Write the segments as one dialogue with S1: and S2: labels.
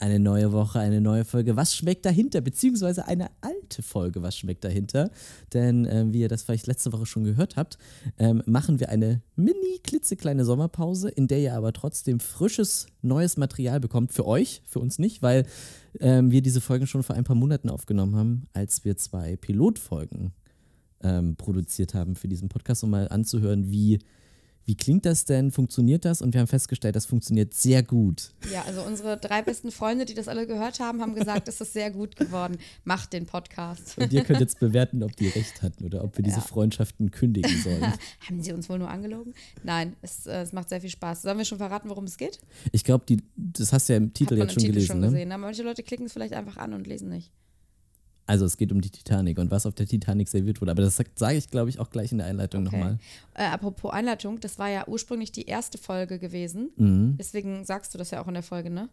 S1: Eine neue Woche, eine neue Folge. Was schmeckt dahinter? Beziehungsweise eine alte Folge. Was schmeckt dahinter? Denn, äh, wie ihr das vielleicht letzte Woche schon gehört habt, ähm, machen wir eine mini klitzekleine Sommerpause, in der ihr aber trotzdem frisches, neues Material bekommt. Für euch, für uns nicht, weil ähm, wir diese Folgen schon vor ein paar Monaten aufgenommen haben, als wir zwei Pilotfolgen ähm, produziert haben für diesen Podcast, um mal anzuhören, wie wie klingt das denn? Funktioniert das? Und wir haben festgestellt, das funktioniert sehr gut.
S2: Ja, also unsere drei besten Freunde, die das alle gehört haben, haben gesagt, es ist sehr gut geworden. Macht den Podcast.
S1: Und ihr könnt jetzt bewerten, ob die recht hatten oder ob wir diese ja. Freundschaften kündigen sollen.
S2: haben sie uns wohl nur angelogen? Nein, es, äh, es, macht sehr viel Spaß. Sollen wir schon verraten, worum es geht?
S1: Ich glaube, das hast du ja im Titel jetzt schon Titel gelesen. Schon
S2: ne? gesehen, aber manche Leute klicken es vielleicht einfach an und lesen nicht.
S1: Also es geht um die Titanic und was auf der Titanic serviert wurde. Aber das sage ich, glaube ich, auch gleich in der Einleitung okay. nochmal.
S2: Äh, apropos Einleitung, das war ja ursprünglich die erste Folge gewesen. Mhm. Deswegen sagst du das ja auch in der Folge, ne?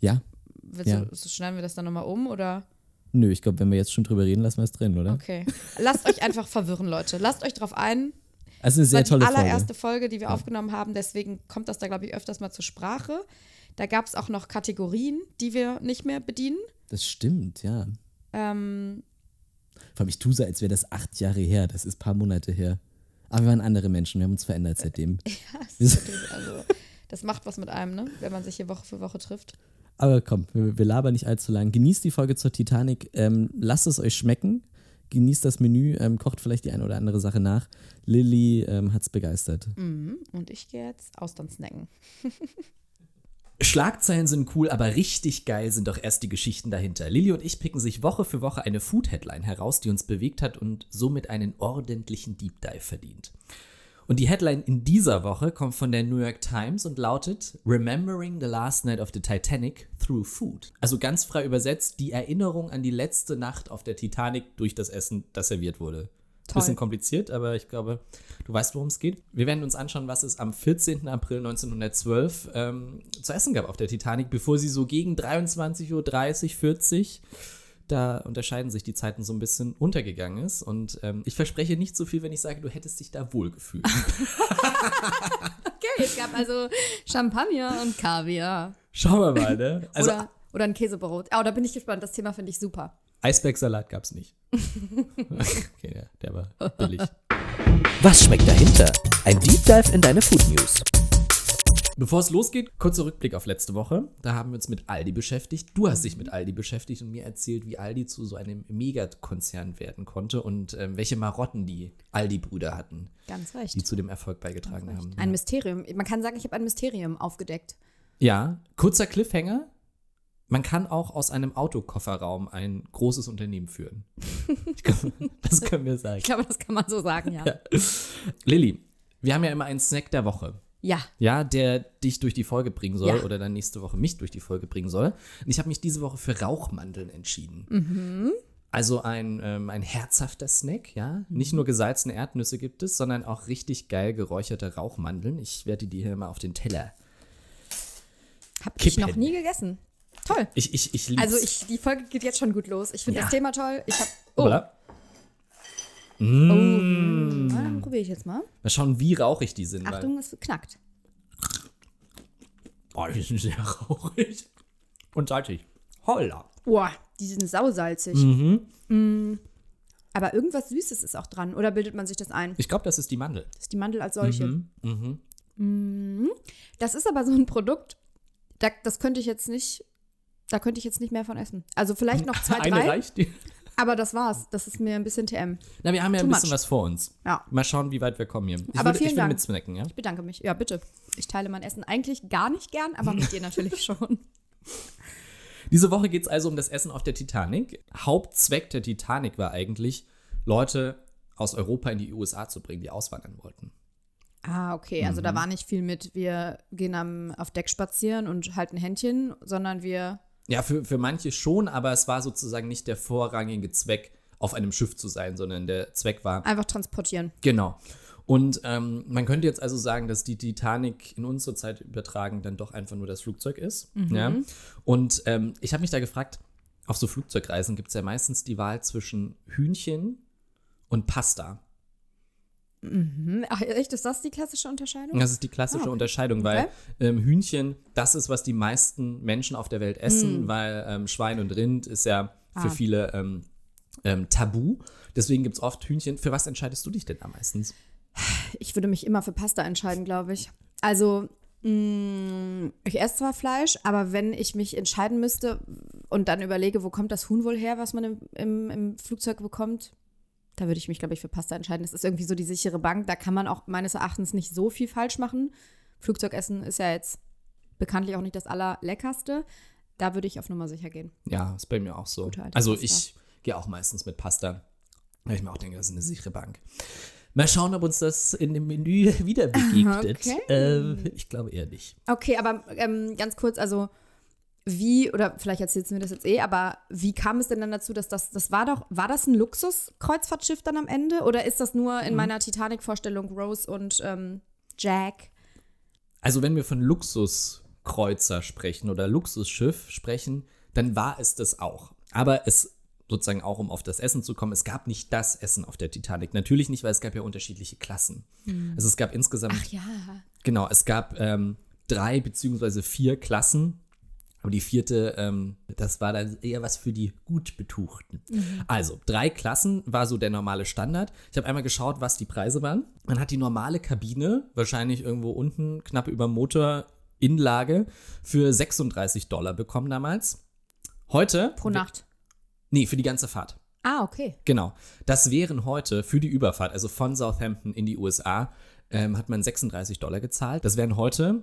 S1: Ja.
S2: Willst ja. Du, schneiden wir das dann nochmal um oder?
S1: Nö, ich glaube, wenn wir jetzt schon drüber reden, lassen wir es drin, oder?
S2: Okay. Lasst euch einfach verwirren, Leute. Lasst euch drauf ein.
S1: Also eine sehr.
S2: Das war die allererste Folge. Folge, die wir ja. aufgenommen haben. Deswegen kommt das da, glaube ich, öfters mal zur Sprache. Da gab es auch noch Kategorien, die wir nicht mehr bedienen.
S1: Das stimmt, ja. Ähm, Vor allem, ich tue so, als wäre das acht Jahre her. Das ist ein paar Monate her. Aber wir waren andere Menschen, wir haben uns verändert seitdem.
S2: ja, das, also, das macht was mit einem, ne? wenn man sich hier Woche für Woche trifft.
S1: Aber komm, wir, wir labern nicht allzu lang. Genießt die Folge zur Titanic. Ähm, lasst es euch schmecken. Genießt das Menü, ähm, kocht vielleicht die eine oder andere Sache nach. Lilly ähm, hat es begeistert.
S2: Mhm. Und ich gehe jetzt Austern snacken.
S3: Schlagzeilen sind cool, aber richtig geil sind doch erst die Geschichten dahinter. Lilly und ich picken sich Woche für Woche eine Food-Headline heraus, die uns bewegt hat und somit einen ordentlichen Deep Dive verdient. Und die Headline in dieser Woche kommt von der New York Times und lautet Remembering the Last Night of the Titanic Through Food. Also ganz frei übersetzt, die Erinnerung an die letzte Nacht auf der Titanic durch das Essen, das serviert wurde. Toll. Bisschen kompliziert, aber ich glaube, du weißt, worum es geht. Wir werden uns anschauen, was es am 14. April 1912 ähm, zu essen gab auf der Titanic, bevor sie so gegen 23.30 Uhr, 40 da unterscheiden sich die Zeiten so ein bisschen untergegangen ist. Und ähm, ich verspreche nicht so viel, wenn ich sage, du hättest dich da wohl gefühlt.
S2: okay, es gab also Champagner und Kaviar.
S3: Schauen wir mal, ne?
S2: Also, oder, oder ein Käsebrot. Oh, da bin ich gespannt. Das Thema finde ich super.
S3: Eisbergsalat gab es nicht. okay, der, der war billig.
S4: Was schmeckt dahinter? Ein Deep Dive in deine Food News.
S3: Bevor es losgeht, kurzer Rückblick auf letzte Woche. Da haben wir uns mit Aldi beschäftigt. Du hast dich mit Aldi beschäftigt und mir erzählt, wie Aldi zu so einem Megakonzern werden konnte und ähm, welche Marotten die Aldi-Brüder hatten.
S2: Ganz recht.
S3: Die zu dem Erfolg beigetragen haben.
S2: Ein ja. Mysterium. Man kann sagen, ich habe ein Mysterium aufgedeckt.
S3: Ja, kurzer Cliffhanger man kann auch aus einem Autokofferraum ein großes Unternehmen führen. Glaube, das können wir sagen.
S2: Ich glaube, das kann man so sagen, ja. ja.
S3: Lilly, wir haben ja immer einen Snack der Woche.
S2: Ja.
S3: Ja, der dich durch die Folge bringen soll ja. oder dann nächste Woche mich durch die Folge bringen soll. Und ich habe mich diese Woche für Rauchmandeln entschieden. Mhm. Also ein, ähm, ein herzhafter Snack, ja. Nicht nur gesalzene Erdnüsse gibt es, sondern auch richtig geil geräucherte Rauchmandeln. Ich werde die hier mal auf den Teller.
S2: Hab kippen. ich noch nie gegessen. Toll.
S3: Ich, ich, ich lieb's.
S2: Also ich, die Folge geht jetzt schon gut los. Ich finde ja. das Thema toll. Ich hab. Oh.
S3: Voilà.
S2: Mm. Oh. dann probiere ich jetzt mal.
S3: Mal schauen, wie rauchig die sind.
S2: Achtung, es knackt.
S3: Oh, die sind sehr rauchig. Und salzig. Holla.
S2: Boah, die sind sausalzig. Mhm. Mm. Aber irgendwas Süßes ist auch dran. Oder bildet man sich das ein?
S3: Ich glaube, das ist die Mandel.
S2: Das ist die Mandel als solche. Mhm. Mhm. Mm. Das ist aber so ein Produkt, das könnte ich jetzt nicht da könnte ich jetzt nicht mehr von essen. Also vielleicht noch zwei,
S3: Eine
S2: drei.
S3: reicht dir.
S2: Aber das war's. Das ist mir ein bisschen TM.
S3: Na, wir haben ja
S2: Too
S3: ein bisschen
S2: much.
S3: was vor uns.
S2: Ja.
S3: Mal schauen, wie weit wir kommen hier. Ich
S2: aber
S3: will,
S2: vielen
S3: ich will
S2: Dank.
S3: mitsnacken, ja?
S2: Ich bedanke mich. Ja, bitte. Ich teile mein Essen eigentlich gar nicht gern, aber mit dir natürlich schon.
S3: Diese Woche geht es also um das Essen auf der Titanic. Hauptzweck der Titanic war eigentlich, Leute aus Europa in die USA zu bringen, die auswandern wollten.
S2: Ah, okay. Also mhm. da war nicht viel mit, wir gehen am, auf Deck spazieren und halten Händchen, sondern wir
S3: ja, für, für manche schon, aber es war sozusagen nicht der vorrangige Zweck, auf einem Schiff zu sein, sondern der Zweck war.
S2: Einfach transportieren.
S3: Genau. Und ähm, man könnte jetzt also sagen, dass die Titanic in unsere Zeit übertragen dann doch einfach nur das Flugzeug ist. Mhm. Ja? Und ähm, ich habe mich da gefragt, auf so Flugzeugreisen gibt es ja meistens die Wahl zwischen Hühnchen und Pasta.
S2: Mhm. Ach, echt, ist das die klassische Unterscheidung?
S3: Das ist die klassische
S2: Ah, okay.
S3: Unterscheidung, weil ähm, Hühnchen, das ist, was die meisten Menschen auf der Welt essen, weil ähm, Schwein und Rind ist ja für.
S2: Ah.
S3: viele ähm, ähm, tabu. Deswegen gibt es oft Hühnchen. Für was entscheidest du dich denn am meisten?
S2: Ich würde mich immer für Pasta entscheiden, glaube ich. Also, mh, ich esse zwar Fleisch, aber wenn ich mich entscheiden müsste und dann überlege, wo kommt das Huhn wohl her, was man im, im, im Flugzeug bekommt, da würde ich mich, glaube ich, für Pasta entscheiden. Das ist irgendwie so die sichere Bank. Da kann man auch meines Erachtens nicht so viel falsch machen. Flugzeugessen ist ja jetzt bekanntlich auch nicht das allerleckerste. Da würde ich auf Nummer sicher gehen.
S3: Ja, ist bei mir auch so. Also
S2: Pasta.
S3: ich gehe auch meistens mit Pasta, weil ich mir auch denke, das ist eine sichere Bank. Mal schauen, ob uns das in dem Menü wieder begegnet.
S2: Okay.
S3: Äh, ich glaube eher nicht.
S2: Okay, aber ähm, ganz kurz, also wie, oder vielleicht erzählst du mir das jetzt eh, aber wie kam es denn dann dazu, dass das, das war doch, war das ein Luxus-Kreuzfahrtschiff dann am Ende? Oder ist das nur in meiner Titanic-Vorstellung Rose und ähm, Jack?
S3: Also wenn wir von Luxuskreuzer sprechen oder Luxusschiff sprechen, dann war es das auch. Aber es sozusagen auch, um auf das Essen zu kommen, es gab nicht das Essen auf der Titanic. Natürlich nicht, weil es gab ja unterschiedliche Klassen. Also es gab insgesamt,
S2: Ach ja.
S3: genau, es gab ähm, drei beziehungsweise vier Klassen. Aber die vierte, ähm, das war dann eher was für die gut Betuchten. Also, drei Klassen war so der normale Standard. Ich habe einmal geschaut, was die Preise waren. Man hat die normale Kabine, wahrscheinlich irgendwo unten, knapp über Motor, Inlage, für 36 Dollar bekommen damals. Heute.
S2: Pro Nacht.
S3: Nee, für die ganze Fahrt.
S2: Ah, okay.
S3: Genau. Das wären heute für die Überfahrt, also von Southampton in die USA, ähm, hat man 36 Dollar gezahlt. Das wären heute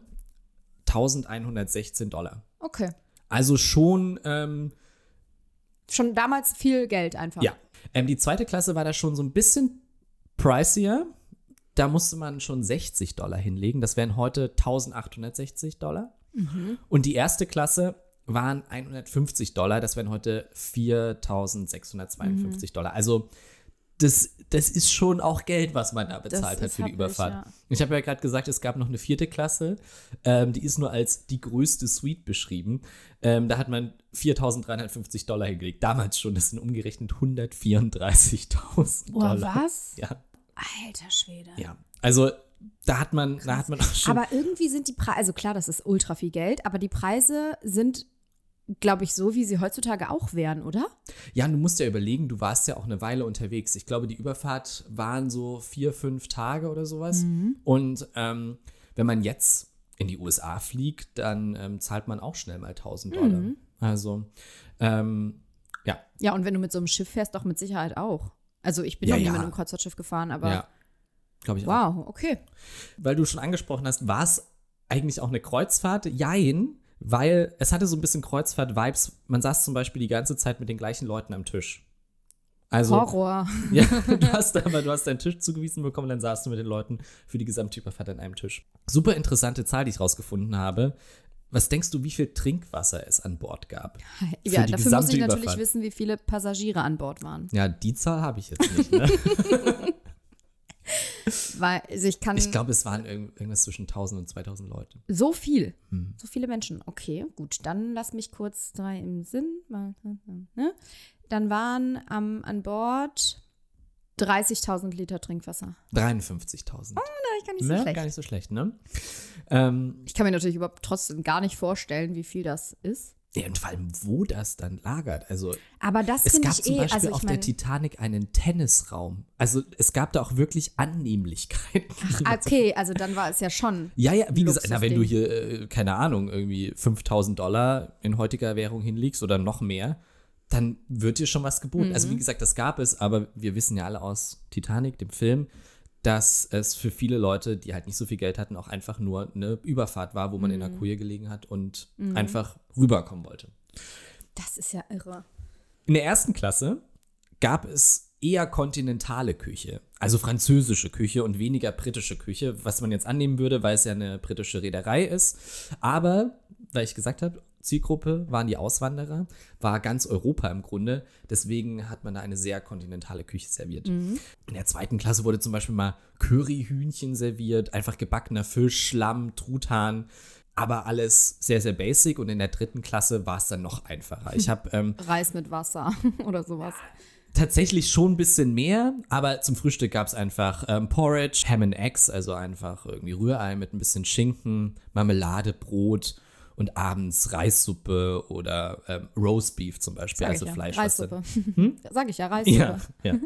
S3: 1116 Dollar.
S2: Okay.
S3: Also schon, ähm,
S2: Schon damals viel Geld einfach.
S3: ja. Ähm, die zweite Klasse war da schon so ein bisschen pricier. Da musste man schon 60 Dollar hinlegen. Das wären heute 1860 Dollar. Und die erste Klasse waren 150 Dollar. Das wären heute 4652 Dollar. Also das, das ist schon auch Geld, was man da bezahlt hat
S2: ist
S3: für die Überfahrt.
S2: ja.
S3: Ich habe ja gerade gesagt, es gab noch eine vierte Klasse. Ähm, die ist nur als die größte Suite beschrieben. Ähm, da hat man 4.350 Dollar hingelegt. Damals schon. Das sind umgerechnet 134.000
S2: Boah,
S3: Dollar.
S2: was?
S3: Ja,
S2: Alter Schwede.
S3: ja. Also da hat man, da hat man auch schon.
S2: Aber irgendwie sind die Preise, also klar, das ist ultra viel Geld, aber die Preise sind, glaube ich, so, wie sie heutzutage auch wären, oder?
S3: Ja, du musst ja überlegen, du warst ja auch eine Weile unterwegs. Ich glaube, die Überfahrt waren so vier, fünf Tage oder sowas. Und ähm, wenn man jetzt in die USA fliegt, dann ähm, zahlt man auch schnell mal 1000 Dollar. Also, ähm, ja,
S2: Ja, und wenn du mit so einem Schiff fährst, doch mit Sicherheit auch. Also ich bin
S3: Ja,
S2: noch nie
S3: ja.
S2: mit einem Kreuzfahrtschiff gefahren, aber
S3: ja. Glaube ich auch.
S2: wow, okay.
S3: Weil du schon angesprochen hast, war es eigentlich auch eine Kreuzfahrt? Jein, weil es hatte so ein bisschen Kreuzfahrt-Vibes. Man saß zum Beispiel die ganze Zeit mit den gleichen Leuten am Tisch. Also,
S2: Horror.
S3: Ja, du hast aber du hast deinen Tisch zugewiesen bekommen, dann saßt du mit den Leuten für die gesamte Überfahrt an einem Tisch. Super interessante Zahl, die ich rausgefunden habe. Was denkst du, wie viel Trinkwasser es an Bord gab?
S2: Ja, dafür muss ich natürlich
S3: Überfahrt.
S2: wissen, wie viele Passagiere an Bord waren.
S3: Ja, die Zahl habe ich jetzt nicht. Ne?
S2: Weil also ich kann
S3: Ich glaube, es waren irgend- irgendwas zwischen 1000 und 2000 Leute.
S2: so viel,
S3: Hm.
S2: so viele Menschen. Okay, gut, dann lass mich kurz drei im Sinn. Ne? Dann waren am an Bord 30.000 Liter Trinkwasser.
S3: 53.000.
S2: Ich kann nicht so
S3: Ne?
S2: schlecht.
S3: Gar nicht so schlecht, ne? Ähm,
S2: Ich kann mir natürlich überhaupt trotzdem gar nicht vorstellen, wie viel das ist.
S3: Ja, und vor allem, wo das dann lagert. Also,
S2: Aber das
S3: es
S2: finde
S3: gab
S2: ich
S3: zum
S2: eh,
S3: Beispiel
S2: also
S3: auf der Titanic einen Tennisraum. Also, es gab da auch wirklich Annehmlichkeiten.
S2: okay, also dann war es ja schon.
S3: Ja, ja, wie gesagt, na, wenn du hier, äh, keine Ahnung, irgendwie 5000 Dollar in heutiger Währung hinlegst oder noch mehr, dann wird dir schon was geboten. Also,
S2: Mhm.
S3: wie gesagt, das gab es, aber wir wissen ja alle aus Titanic, dem Film, dass es für viele Leute, die halt nicht so viel Geld hatten, auch einfach nur eine Überfahrt war, wo man in
S2: Mhm.
S3: der Koje gelegen hat und einfach rüberkommen wollte.
S2: Das ist ja irre.
S3: In der ersten Klasse gab es eher kontinentale Küche, also französische Küche und weniger britische Küche, was man jetzt annehmen würde, weil es ja eine britische Reederei ist. Aber, weil ich gesagt habe, Zielgruppe waren die Auswanderer, war ganz Europa im Grunde. Deswegen hat man da eine sehr kontinentale Küche serviert. In der zweiten Klasse wurde zum Beispiel mal Curryhühnchen serviert, einfach gebackener Fisch, Schlamm, Truthahn. Aber alles sehr, sehr basic. Und in der dritten Klasse war es dann noch einfacher. Ich habe ähm,
S2: Reis mit Wasser oder sowas.
S3: tatsächlich schon ein bisschen mehr, aber zum Frühstück gab es einfach ähm, Porridge, Ham and Eggs, also einfach irgendwie Rührei mit ein bisschen Schinken, Marmelade, Brot und abends Reissuppe oder ähm, Roastbeef zum Beispiel,
S2: Sag
S3: also
S2: ja.
S3: Fleisch.
S2: Reissuppe. Sag ich ja, Reissuppe.
S3: Ja, ja.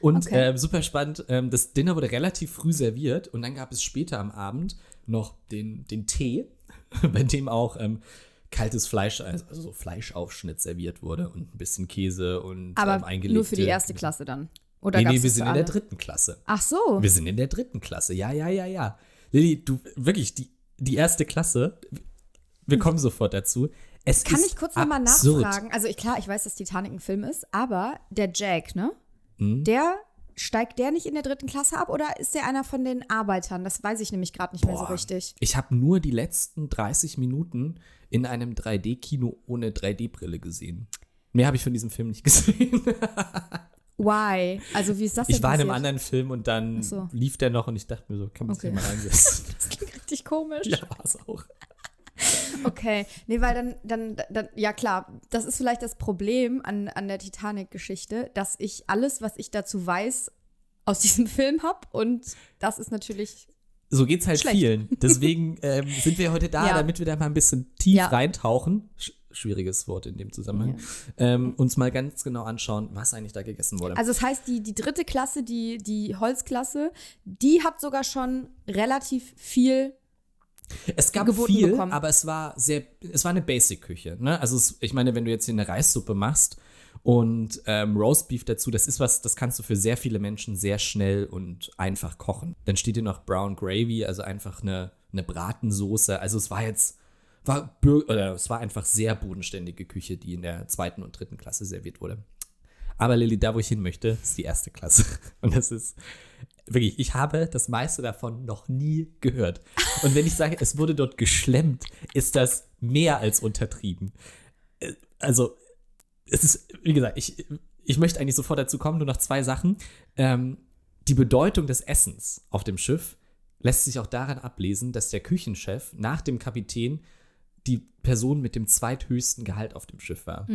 S3: Und
S2: Okay.
S3: ähm, super spannend, ähm, das Dinner wurde relativ früh serviert und dann gab es später am Abend noch den, den Tee, bei dem auch ähm, kaltes Fleisch, also so Fleischaufschnitt serviert wurde und ein bisschen Käse und ähm,
S2: Aber
S3: eingelegte.
S2: nur für die erste Klasse dann. Oder
S3: Nee, nee, wir sind in der dritten Klasse.
S2: Ach so.
S3: Wir sind in der dritten Klasse. Ja, ja, ja, ja. Lilly, du, wirklich, die, die erste Klasse, wir kommen sofort dazu. Es
S2: Kann ich kurz nochmal nachfragen? Also ich, klar, ich weiß, dass Titanic ein Film ist, aber der Jack, ne?
S3: Hm?
S2: Der steigt der nicht in der dritten Klasse ab oder ist der einer von den Arbeitern? Das weiß ich nämlich gerade nicht mehr so
S3: Boah.
S2: richtig.
S3: Ich habe nur die letzten 30 Minuten in einem 3D-Kino ohne 3D-Brille gesehen. Mehr habe ich von diesem Film nicht gesehen.
S2: Why? Also wie ist das denn
S3: Ich war in einem anderen Film und dann
S2: so.
S3: lief der noch und ich dachte mir so, kann man sich
S2: Okay.
S3: mal reinsetzen.
S2: Das klingt richtig komisch.
S3: ja, war es auch.
S2: Okay, nee, weil dann, dann, dann, ja klar, das ist vielleicht das Problem an, an der Titanic-Geschichte, dass ich alles, was ich dazu weiß, aus diesem Film habe und das ist natürlich,
S3: So geht's halt
S2: Schlecht.
S3: vielen. Deswegen ähm, sind wir heute da,
S2: Ja.
S3: damit wir da mal ein bisschen tief
S2: Ja.
S3: reintauchen. Sch schwieriges Wort in dem Zusammenhang. Ähm, uns mal ganz genau anschauen, was eigentlich da gegessen wurde.
S2: also das heißt, die, die dritte Klasse, die, die Holzklasse, die hat sogar schon relativ viel,
S3: Es gab
S2: geboten
S3: viel,
S2: bekommen.
S3: aber es war sehr, es war eine Basic-Küche. Ne? Also es, ich meine, wenn du jetzt hier eine Reissuppe machst und ähm, Roastbeef dazu, das ist was, das kannst du für sehr viele Menschen sehr schnell und einfach kochen. Dann steht hier noch Brown Gravy, also einfach eine, eine Bratensoße. Also es war jetzt, war, oder es war einfach sehr bodenständige Küche, die in der zweiten und dritten Klasse serviert wurde. Aber Lilly, da wo ich hin möchte, ist die erste Klasse. Und das ist wirklich, ich habe das meiste davon noch nie gehört. Und wenn ich sage, es wurde dort geschlemmt, ist das mehr als untertrieben. Äh, Also, es ist, wie gesagt, ich, ich möchte eigentlich sofort dazu kommen, nur noch zwei Sachen. Ähm, die Bedeutung des Essens auf dem Schiff lässt sich auch daran ablesen, dass der Küchenchef nach dem Kapitän die Person mit dem zweithöchsten Gehalt auf dem Schiff war.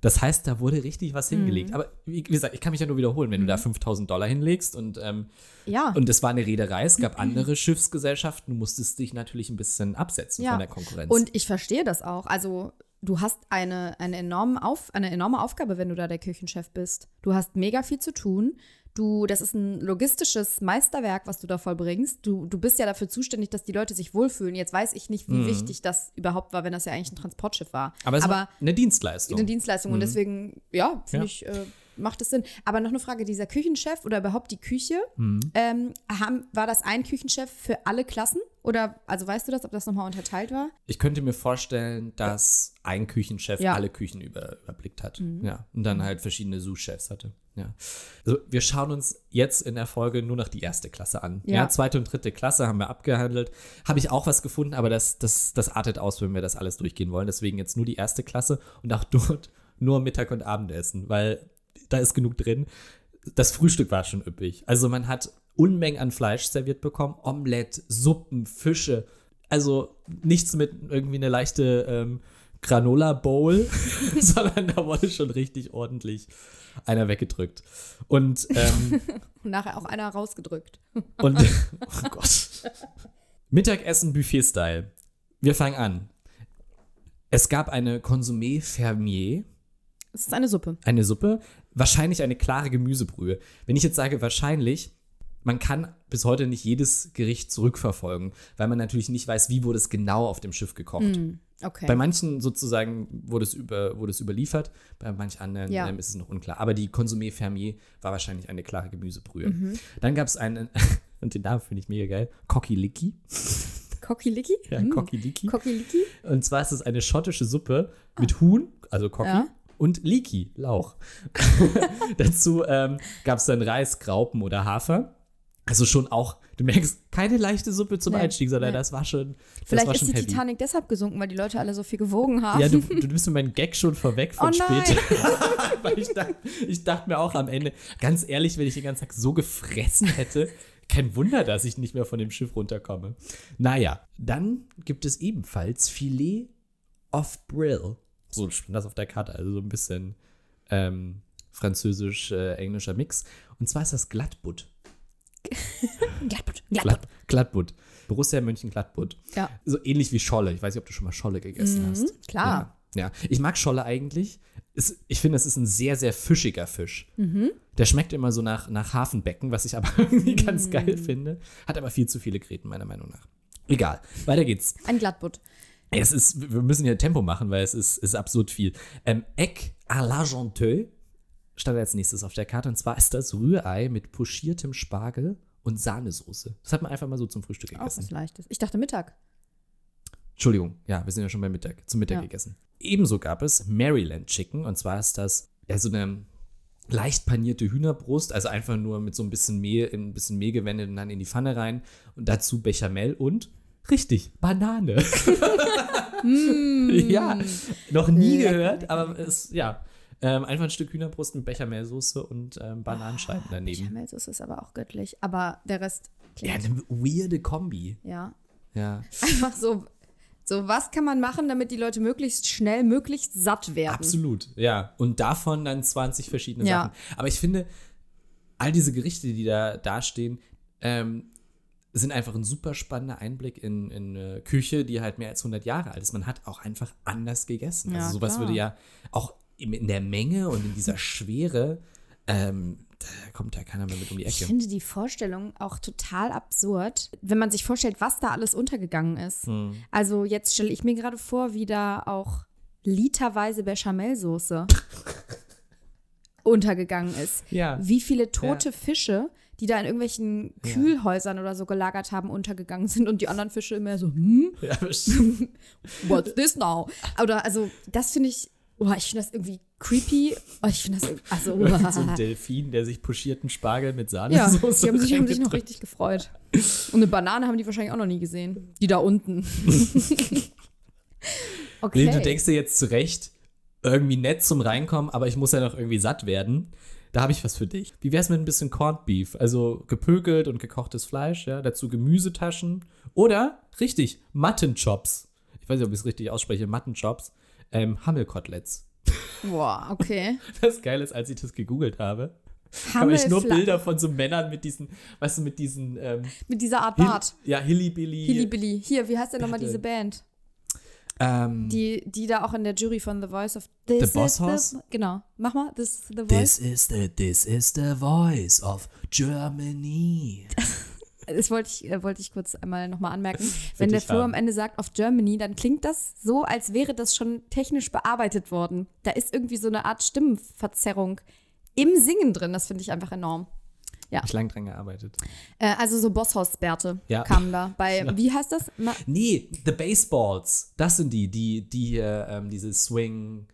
S3: Das heißt, da wurde richtig was hingelegt. Aber wie gesagt, ich kann mich ja nur wiederholen, wenn du da 5000 Dollar hinlegst und, ähm,
S2: ja.
S3: und es war eine Reederei, es gab andere Schiffsgesellschaften, du musstest dich natürlich ein bisschen absetzen
S2: Ja.
S3: von der Konkurrenz.
S2: Und ich verstehe das auch. Also, du hast eine, eine, enorme Auf, eine enorme Aufgabe, wenn du da der Küchenchef bist. Du hast mega viel zu tun. Du, das ist ein logistisches Meisterwerk, was du da vollbringst. Du, du bist ja dafür zuständig, dass die Leute sich wohlfühlen. Jetzt weiß ich nicht, wie wichtig das überhaupt war, wenn das ja eigentlich ein Transportschiff war.
S3: Mhm. aber es war eine Dienstleistung.
S2: eine Dienstleistung und deswegen, ja, finde
S3: Mhm. Ja.
S2: ich, äh, macht es Sinn. Aber noch eine Frage: Dieser Küchenchef oder überhaupt die Küche,
S3: Mhm.
S2: ähm, haben, war das ein Küchenchef für alle Klassen? Oder, also weißt du das, ob das nochmal unterteilt war?
S3: Ich könnte mir vorstellen, dass ein Küchenchef
S2: Ja. Mhm.
S3: alle Küchen über, überblickt hat. Ja. Und dann halt verschiedene Sous-Chefs hatte. Ja. Also wir schauen uns jetzt in der Folge nur noch die erste Klasse an. Ja.
S2: Ja.
S3: zweite und dritte Klasse haben wir abgehandelt. Habe ich auch was gefunden, aber das, das, das artet aus, wenn wir das alles durchgehen wollen. Deswegen jetzt nur die erste Klasse und auch dort nur Mittag- und Abendessen, weil da ist genug drin. Das Frühstück war schon üppig. Also man hat Unmengen an Fleisch serviert bekommen. Omelette, Suppen, Fische. Also nichts mit irgendwie eine leichte ähm, Granola Bowl, sondern da wurde schon richtig ordentlich einer weggedrückt. Und, ähm,
S2: nachher auch einer rausgedrückt.
S3: und oh Gott. Mittagessen Buffet-Style. Wir fangen an. Es gab eine Consommé Fermier,
S2: Es ist eine Suppe.
S3: eine Suppe, wahrscheinlich eine klare Gemüsebrühe. Wenn ich jetzt sage wahrscheinlich, man kann bis heute nicht jedes Gericht zurückverfolgen, weil man natürlich nicht weiß, wie wurde es genau auf dem Schiff gekocht.
S2: Okay.
S3: Bei manchen sozusagen wurde es, über, wurde es überliefert, bei manch anderen
S2: Ja.
S3: ähm, ist es noch unklar. Aber die Consommé Fermier war wahrscheinlich eine klare Gemüsebrühe.
S2: Mhm.
S3: Dann gab es einen, und den Namen finde ich mega geil, Cocky Licky.
S2: Cocky-Licky?
S3: Ja,
S2: Mm.
S3: Cocky Licky.
S2: Cocky-Licky?
S3: Und zwar ist es eine schottische Suppe mit Huhn, also Cocky,
S2: Ja.
S3: und Leaky, Lauch. Dazu ähm, gab es dann Reis, Graupen oder Hafer. Also schon auch, du merkst, keine leichte Suppe zum
S2: Nee,
S3: Einstieg, sondern
S2: nee.
S3: das war schon, das
S2: Vielleicht
S3: war
S2: ist
S3: schon
S2: die
S3: heavy.
S2: Titanic deshalb gesunken, weil die Leute alle so viel gewogen haben.
S3: Ja, du, du nimmst mir meinen Gag schon vorweg von
S2: Oh
S3: später. Weil ich dachte, ich dachte mir auch am Ende, ganz ehrlich, wenn ich den ganzen Tag so gefressen hätte, kein Wunder, dass ich nicht mehr von dem Schiff runterkomme. Naja, dann gibt es ebenfalls Filet of Brill. So stand das auf der Karte, also so ein bisschen ähm, französisch-englischer Mix. Und zwar ist das Glattbutt.
S2: Glattbutt,
S3: Glatt, Glattbutt. Borussia Mönchengladbach.
S2: Ja.
S3: So ähnlich wie Scholle. Ich weiß nicht, ob du schon mal Scholle gegessen hast.
S2: Mhm, klar.
S3: Ja. ja. Ich mag Scholle eigentlich. Es, ich finde, es ist ein sehr, sehr fischiger Fisch.
S2: Mhm.
S3: Der schmeckt immer so nach, nach Hafenbecken, was ich aber irgendwie
S2: Mhm.
S3: ganz geil finde. Hat aber viel zu viele Gräten, meiner Meinung nach. Egal. Weiter geht's.
S2: Ein Glattbutt.
S3: Es ist, wir müssen hier Tempo machen, weil es ist, ist absurd viel. Ähm, Egg à l'argenteux stand als nächstes auf der Karte. Und zwar ist das Rührei mit pochiertem Spargel und Sahnesoße. Das hat man einfach mal so zum Frühstück
S2: Auch
S3: gegessen.
S2: was Leichtes. Ich dachte Mittag.
S3: Entschuldigung, ja, wir sind ja schon beim Mittag, zum Mittag
S2: Ja.
S3: gegessen. Ebenso gab es Maryland Chicken und zwar ist das ja so eine leicht panierte Hühnerbrust, also einfach nur mit so ein bisschen Mehl, in ein bisschen Mehl gewendet und dann in die Pfanne rein und dazu Bechamel und richtig Banane. ja, noch nie
S2: Lecker,
S3: gehört, aber es ja ähm, einfach ein Stück Hühnerbrust mit Bechamelsoße und ähm, Bananenscheiben daneben.
S2: Bechamelsoße ist aber auch göttlich. Aber der Rest
S3: Ja,
S2: klingt,
S3: eine weirde Kombi.
S2: ja.
S3: Ja,
S2: Einfach so, so, was kann man machen, damit die Leute möglichst schnell, möglichst satt werden?
S3: Absolut, ja. Und davon dann 20 verschiedene
S2: Ja.
S3: Sachen. Aber ich finde, all diese Gerichte, die da dastehen, ähm, sind einfach ein super spannender Einblick in, in eine Küche, die halt mehr als 100 Jahre alt ist. Man hat auch einfach anders gegessen.
S2: Ja,
S3: also sowas
S2: klar.
S3: würde ja auch in der Menge und in dieser Schwere, ähm, da kommt ja keiner mehr mit um die
S2: Ich
S3: Ecke.
S2: finde die Vorstellung auch total absurd, wenn man sich vorstellt, was da alles untergegangen ist.
S3: Hm.
S2: Also jetzt stelle ich mir gerade vor, wie da auch literweise Bechamelsoße untergegangen ist.
S3: Ja.
S2: Wie viele tote Fische, die da in irgendwelchen Kühlhäusern oder so gelagert haben, untergegangen sind und die anderen Fische immer so, hm,
S3: Ja,
S2: what's this now? Oder also, das finde ich, oh, ich finde das irgendwie creepy. Oh, ich finde das, irgendwie- also,
S3: so ein Delfin, der sich pochierten Spargel mit
S2: Ja,
S3: Sahnesoße
S2: die haben sich, haben sich noch richtig gefreut. Und eine Banane haben die wahrscheinlich auch noch nie gesehen. Die da unten. okay.
S3: Nee, du denkst dir jetzt zurecht, irgendwie nett zum Reinkommen, aber ich muss ja noch irgendwie satt werden. Da habe ich was für dich. Wie wär's mit ein bisschen Corned Beef? Also gepökelt und gekochtes Fleisch, ja, dazu Gemüsetaschen oder richtig Mutton-Chops. Ich weiß nicht, ob ich es richtig ausspreche, Mutton-Chops. Ähm, Hammelkoteletts.
S2: Boah, okay.
S3: Das Geile ist, als ich das gegoogelt habe, habe ich nur Bilder von so Männern mit diesen, weißt du, mit diesen ähm,
S2: Mit dieser Art
S3: Hill-
S2: Bart.
S3: Ja, Hillybilly.
S2: Hillybilly. Hier, wie heißt denn nochmal diese Band?
S3: Ähm,
S2: Die, die da auch in der Jury von The Voice of This
S3: Boss
S2: is
S3: House?
S2: The, genau. Mach mal, This is The Voice.
S3: This is the, this is the voice of Germany.
S2: Das wollte ich, äh, wollte ich kurz einmal nochmal anmerken. Wenn der Flo am Ende sagt of Germany, dann klingt das so, als wäre das schon technisch bearbeitet worden. Da ist irgendwie so eine Art Stimmenverzerrung im Singen drin. Das finde ich einfach enorm.
S3: Ich lang dran gearbeitet.
S2: Äh, also so Bosshaus-Bärte
S3: Ja.
S2: kamen da. Bei, wie heißt das? Ma
S3: Nee, The Baseballs. Das sind die, die, die hier ähm, diese Swing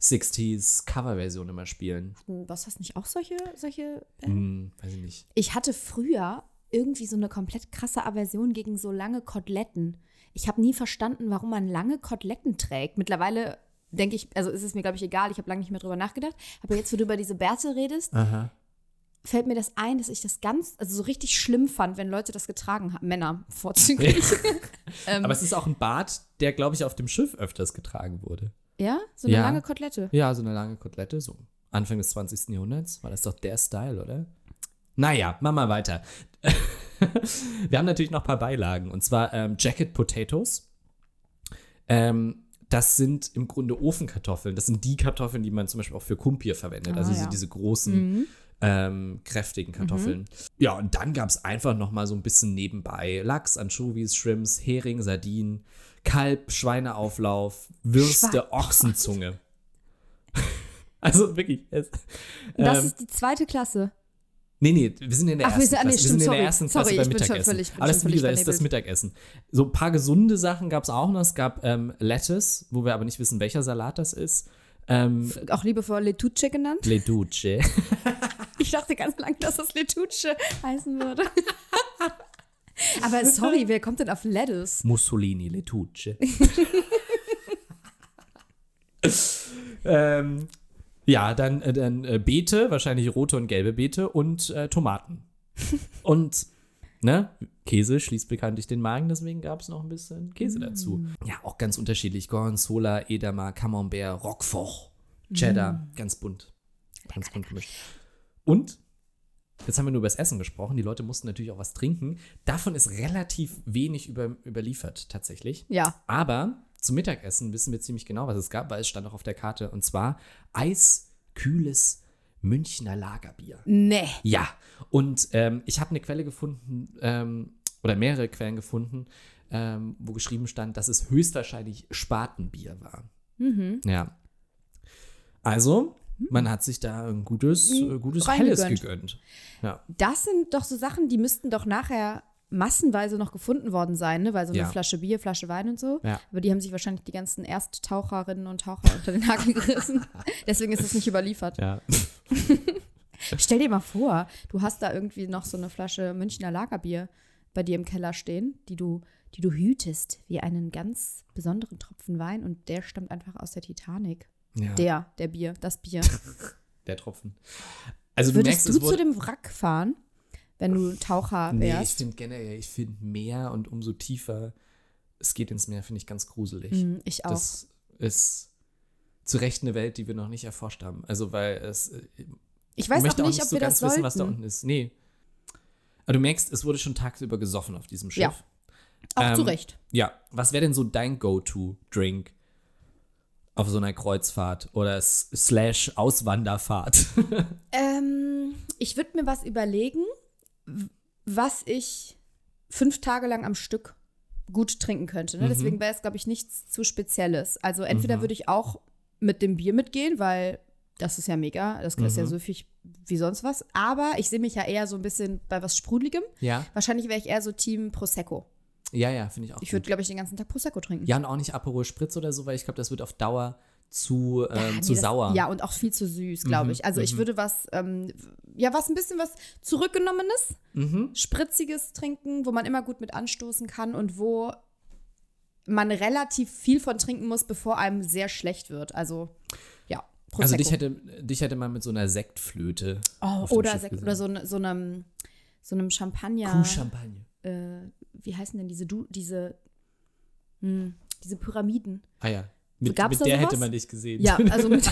S3: 60s Coverversion immer spielen.
S2: was hast nicht auch solche, solche
S3: Hm, weiß ich nicht.
S2: Ich hatte früher irgendwie so eine komplett krasse Aversion gegen so lange Koteletten. Ich habe nie verstanden, warum man lange Koteletten trägt. Mittlerweile denke ich, also ist es mir, glaube ich, egal, ich habe lange nicht mehr drüber nachgedacht. Aber jetzt, wo du über diese Bärte redest,
S3: Aha.
S2: fällt mir das ein, dass ich das ganz, also so richtig schlimm fand, wenn Leute das getragen haben. Männer vorzüglich.
S3: Aber es ist auch ein Bart, der, glaube ich, auf dem Schiff öfters getragen wurde.
S2: ja, so eine
S3: Ja.
S2: lange Kotelette.
S3: Ja, so eine lange Kotelette, so Anfang des 20. Jahrhunderts. War das doch der Style, oder? Naja, machen wir weiter. wir haben natürlich noch ein paar Beilagen. Und zwar ähm, Jacket Potatoes. Ähm, das sind im Grunde Ofenkartoffeln. Das sind die Kartoffeln, die man zum Beispiel auch für Kumpir verwendet.
S2: Ah,
S3: also so
S2: ja.
S3: diese großen, ähm, kräftigen Kartoffeln. Ja, und dann gab es einfach noch mal so ein bisschen nebenbei Lachs, Anchovies, Shrimps, Hering, Sardinen, Kalb, Schweineauflauf, Würste,
S2: Schwein-
S3: Ochsenzunge. also wirklich. Es,
S2: Das
S3: ähm,
S2: ist die zweite Klasse.
S3: Nee, nee, wir sind in der
S2: Ach, wir
S3: ersten
S2: sind- ah, nee,
S3: Klasse. wir
S2: stimmt,
S3: sind in
S2: sorry.
S3: der ersten Klasse
S2: Sorry,
S3: beim
S2: ich bin schon
S3: Mittagessen.
S2: völlig- schon
S3: wie gesagt, ist das. Mittagessen. So ein paar gesunde Sachen gab es auch noch. Es gab ähm, Lettuce, wo wir aber nicht wissen, welcher Salat das ist. Ähm,
S2: Auch liebevoll Letuce genannt.
S3: Le Duce.
S2: Ich dachte ganz lange, dass das Letuce heißen würde. Aber sorry, wer kommt denn auf Lettuce?
S3: Mussolini Le Duce. ähm, ja, dann, äh, dann äh, Beete, wahrscheinlich rote und gelbe Beete und äh, Tomaten. und ne, Käse schließt bekanntlich den Magen, deswegen gab es noch ein bisschen Käse dazu. Ja, auch ganz unterschiedlich. Gorgonzola, Edamer, Camembert, Roquefort, Cheddar, ganz bunt. Ganz bunt gemischt. Und, jetzt haben wir nur über das Essen gesprochen, die Leute mussten natürlich auch was trinken. Davon ist relativ wenig über, überliefert, tatsächlich.
S2: Ja.
S3: Aber zum Mittagessen wissen wir ziemlich genau, was es gab, weil es stand auch auf der Karte. Und zwar eiskühles Münchner Lagerbier.
S2: Nee.
S3: Ja, und ähm, ich habe eine Quelle gefunden, ähm, oder mehrere Quellen gefunden, ähm, wo geschrieben stand, dass es höchstwahrscheinlich Spatenbier war.
S2: Mhm.
S3: Ja. Also, man hat sich da ein gutes, äh, gutes Helles gegönnt. Ja.
S2: Das sind doch so Sachen, die müssten doch nachher massenweise noch gefunden worden sein, ne? Weil so eine
S3: Ja.
S2: Flasche Bier, Flasche Wein und so.
S3: Ja.
S2: Aber die haben sich wahrscheinlich die ganzen Ersttaucherinnen und Taucher unter den Nagel gerissen. Deswegen ist es nicht überliefert.
S3: Ja.
S2: Stell dir mal vor, du hast da irgendwie noch so eine Flasche Münchner Lagerbier bei dir im Keller stehen, die du, die du hütest wie einen ganz besonderen Tropfen Wein und der stammt einfach aus der Titanic.
S3: ja.
S2: Der, der Bier, das Bier.
S3: Der Tropfen. Also du
S2: Würdest
S3: merkst,
S2: du zu dem Wrack fahren, wenn du Taucher
S3: Nee, ich
S2: wärst?
S3: finde generell, ich finde Meer und umso tiefer es geht ins Meer, finde ich ganz gruselig.
S2: Hm, ich auch.
S3: Das ist zu Recht eine Welt, die wir noch nicht erforscht haben. Also, weil es. äh,
S2: ich weiß
S3: möchte
S2: auch nicht, ob
S3: so
S2: wir das
S3: ganz wissen, was da
S2: sollten.
S3: unten ist. Nee. Aber du merkst, es wurde schon tagsüber gesoffen auf diesem Schiff.
S2: Ja. Auch zu
S3: Ähm,
S2: Recht.
S3: Ja, was wäre denn so dein Go-To-Drink auf so einer Kreuzfahrt oder slash Auswanderfahrt?
S2: Ähm, ich würde mir was überlegen, was ich fünf Tage lang am Stück gut trinken könnte. Ne? Deswegen wäre es, glaube ich, nichts zu Spezielles. Also entweder würde ich auch mit dem Bier mitgehen, weil das ist ja mega, das ist ja so viel wie sonst was. Aber ich sehe mich ja eher so ein bisschen bei was Sprudeligem.
S3: ja.
S2: Wahrscheinlich wäre ich eher so Team Prosecco.
S3: Ja, ja, finde ich auch.
S2: Ich würde, glaube ich, den ganzen Tag Prosecco trinken.
S3: Ja, und auch nicht Aperol Spritz oder so, weil ich glaube, das wird auf Dauer zu, ähm,
S2: nee,
S3: zu
S2: das,
S3: sauer.
S2: Ja, und auch viel zu süß, glaube
S3: Mhm,
S2: ich. Also ich würde was, ähm, ja, was ein bisschen was Zurückgenommenes,
S3: Mhm.
S2: Spritziges trinken, wo man immer gut mit anstoßen kann und wo man relativ viel von trinken muss, bevor einem sehr schlecht wird. Also, ja, Prosecco.
S3: Also dich hätte, dich hätte man mit so einer Sektflöte.
S2: oh, oder, Sekt, oder so, ne- so einem, so einem Champagner.
S3: Kuhchampagne.
S2: Äh, wie heißen denn diese, du, diese, hm, diese Pyramiden?
S3: Ah ja. Mit,
S2: gab's
S3: mit der
S2: sowas?
S3: hätte man dich gesehen.
S2: Ja, also mit,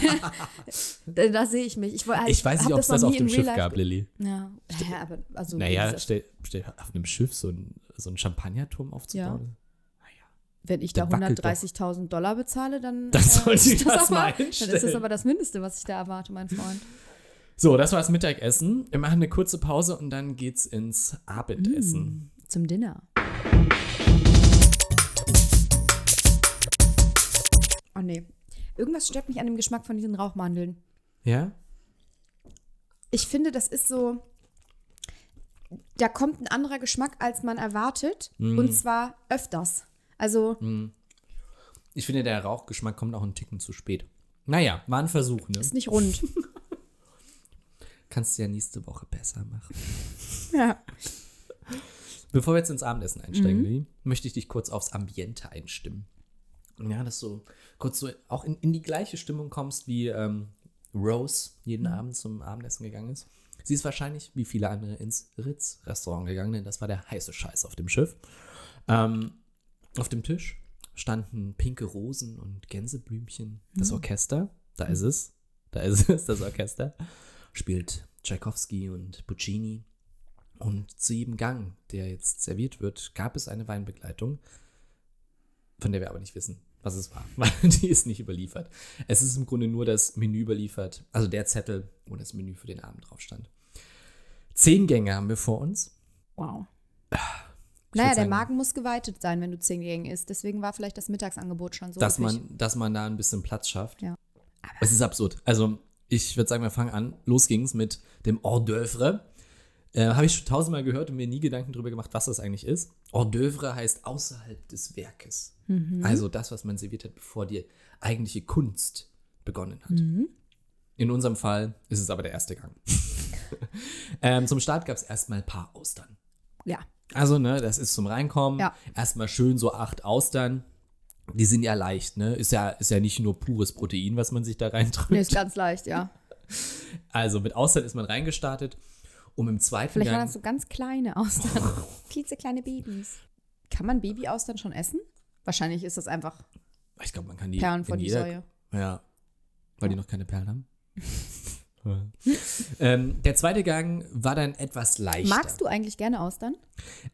S2: da, da sehe ich mich. Ich, woll-
S3: ich weiß nicht, ob es das
S2: noch
S3: auf dem Schiff
S2: Real Life
S3: gab, Lilly.
S2: Ja, ja aber also
S3: Naja, stell, stell auf einem Schiff so ein, so einen Champagnerturm aufzubauen.
S2: wenn ich da
S3: der wackelt doch.
S2: 130.000 Dollar bezahle, dann,
S3: Dann sollte
S2: ist
S3: ich das
S2: aber,
S3: mal
S2: Dann ist das aber das Mindeste, was ich da erwarte, mein Freund.
S3: So, das war das Mittagessen. Wir machen eine kurze Pause und dann geht's ins Abendessen.
S2: Zum Dinner. Oh nee. Irgendwas stört mich an dem Geschmack von diesen Rauchmandeln.
S3: Ja?
S2: Ich finde, das ist so. Da kommt ein anderer Geschmack, als man erwartet.
S3: Mhm.
S2: Und zwar öfters. Also,
S3: Ich finde, der Rauchgeschmack kommt auch einen Ticken zu spät. Naja, war ein Versuch, ne?
S2: ist nicht rund.
S3: Kannst du ja nächste Woche besser machen.
S2: ja.
S3: Bevor wir jetzt ins Abendessen einsteigen,
S2: Mhm.
S3: Möchte ich dich kurz aufs Ambiente einstimmen. Ja, dass du kurz so auch in, in die gleiche Stimmung kommst, wie ähm, Rose jeden
S2: Mhm.
S3: Abend zum Abendessen gegangen ist. Sie ist wahrscheinlich, wie viele andere, ins Ritz-Restaurant gegangen, denn das war der heiße Scheiß auf dem Schiff. Ähm, auf dem Tisch standen pinke Rosen und Gänseblümchen. Das
S2: Mhm.
S3: Orchester, da ist es, da ist es, das Orchester, spielt Tchaikovsky und Puccini. Und zu jedem Gang, der jetzt serviert wird, gab es eine Weinbegleitung, von der wir aber nicht wissen, was es war, weil die ist nicht überliefert. Es ist im Grunde nur das Menü überliefert, also der Zettel, wo das Menü für den Abend drauf stand. Zehn Gänge haben wir vor uns.
S2: Wow.
S3: Ich
S2: Naja, der
S3: sagen,
S2: Magen muss geweitet sein, wenn du zehn Gänge isst. Deswegen war vielleicht das Mittagsangebot schon so.
S3: dass man, dass man da ein bisschen Platz schafft.
S2: Ja.
S3: Es ist absurd. Also, ich würde sagen, wir fangen an. Los ging's mit dem Hors d'oeuvre. Äh, Habe ich schon tausendmal gehört und mir nie Gedanken darüber gemacht, was das eigentlich ist. Hors d'oeuvre heißt außerhalb des Werkes. Also das, was man serviert hat, bevor die eigentliche Kunst begonnen hat. In unserem Fall ist es aber der erste Gang. ähm, zum Start gab es erstmal ein paar Austern.
S2: Ja.
S3: Also, ne, das ist zum Reinkommen.
S2: Ja.
S3: Erstmal schön so acht Austern. Die sind ja leicht, ne? Ist ja, ist ja nicht nur pures Protein, was man sich da reindrückt.
S2: Nee, ist ganz leicht, ja.
S3: Also mit Austern ist man reingestartet, um im zweiten
S2: Vielleicht waren das so ganz kleine Austern. Klitzekleine Babys. Kann man Baby-Austern schon essen? Wahrscheinlich ist das einfach
S3: Ich glaube, man kann die.
S2: Perlen von die Säue.
S3: Ja. Weil die noch keine Perlen haben. ähm, der zweite Gang war dann etwas leichter.
S2: Magst du eigentlich gerne Austern?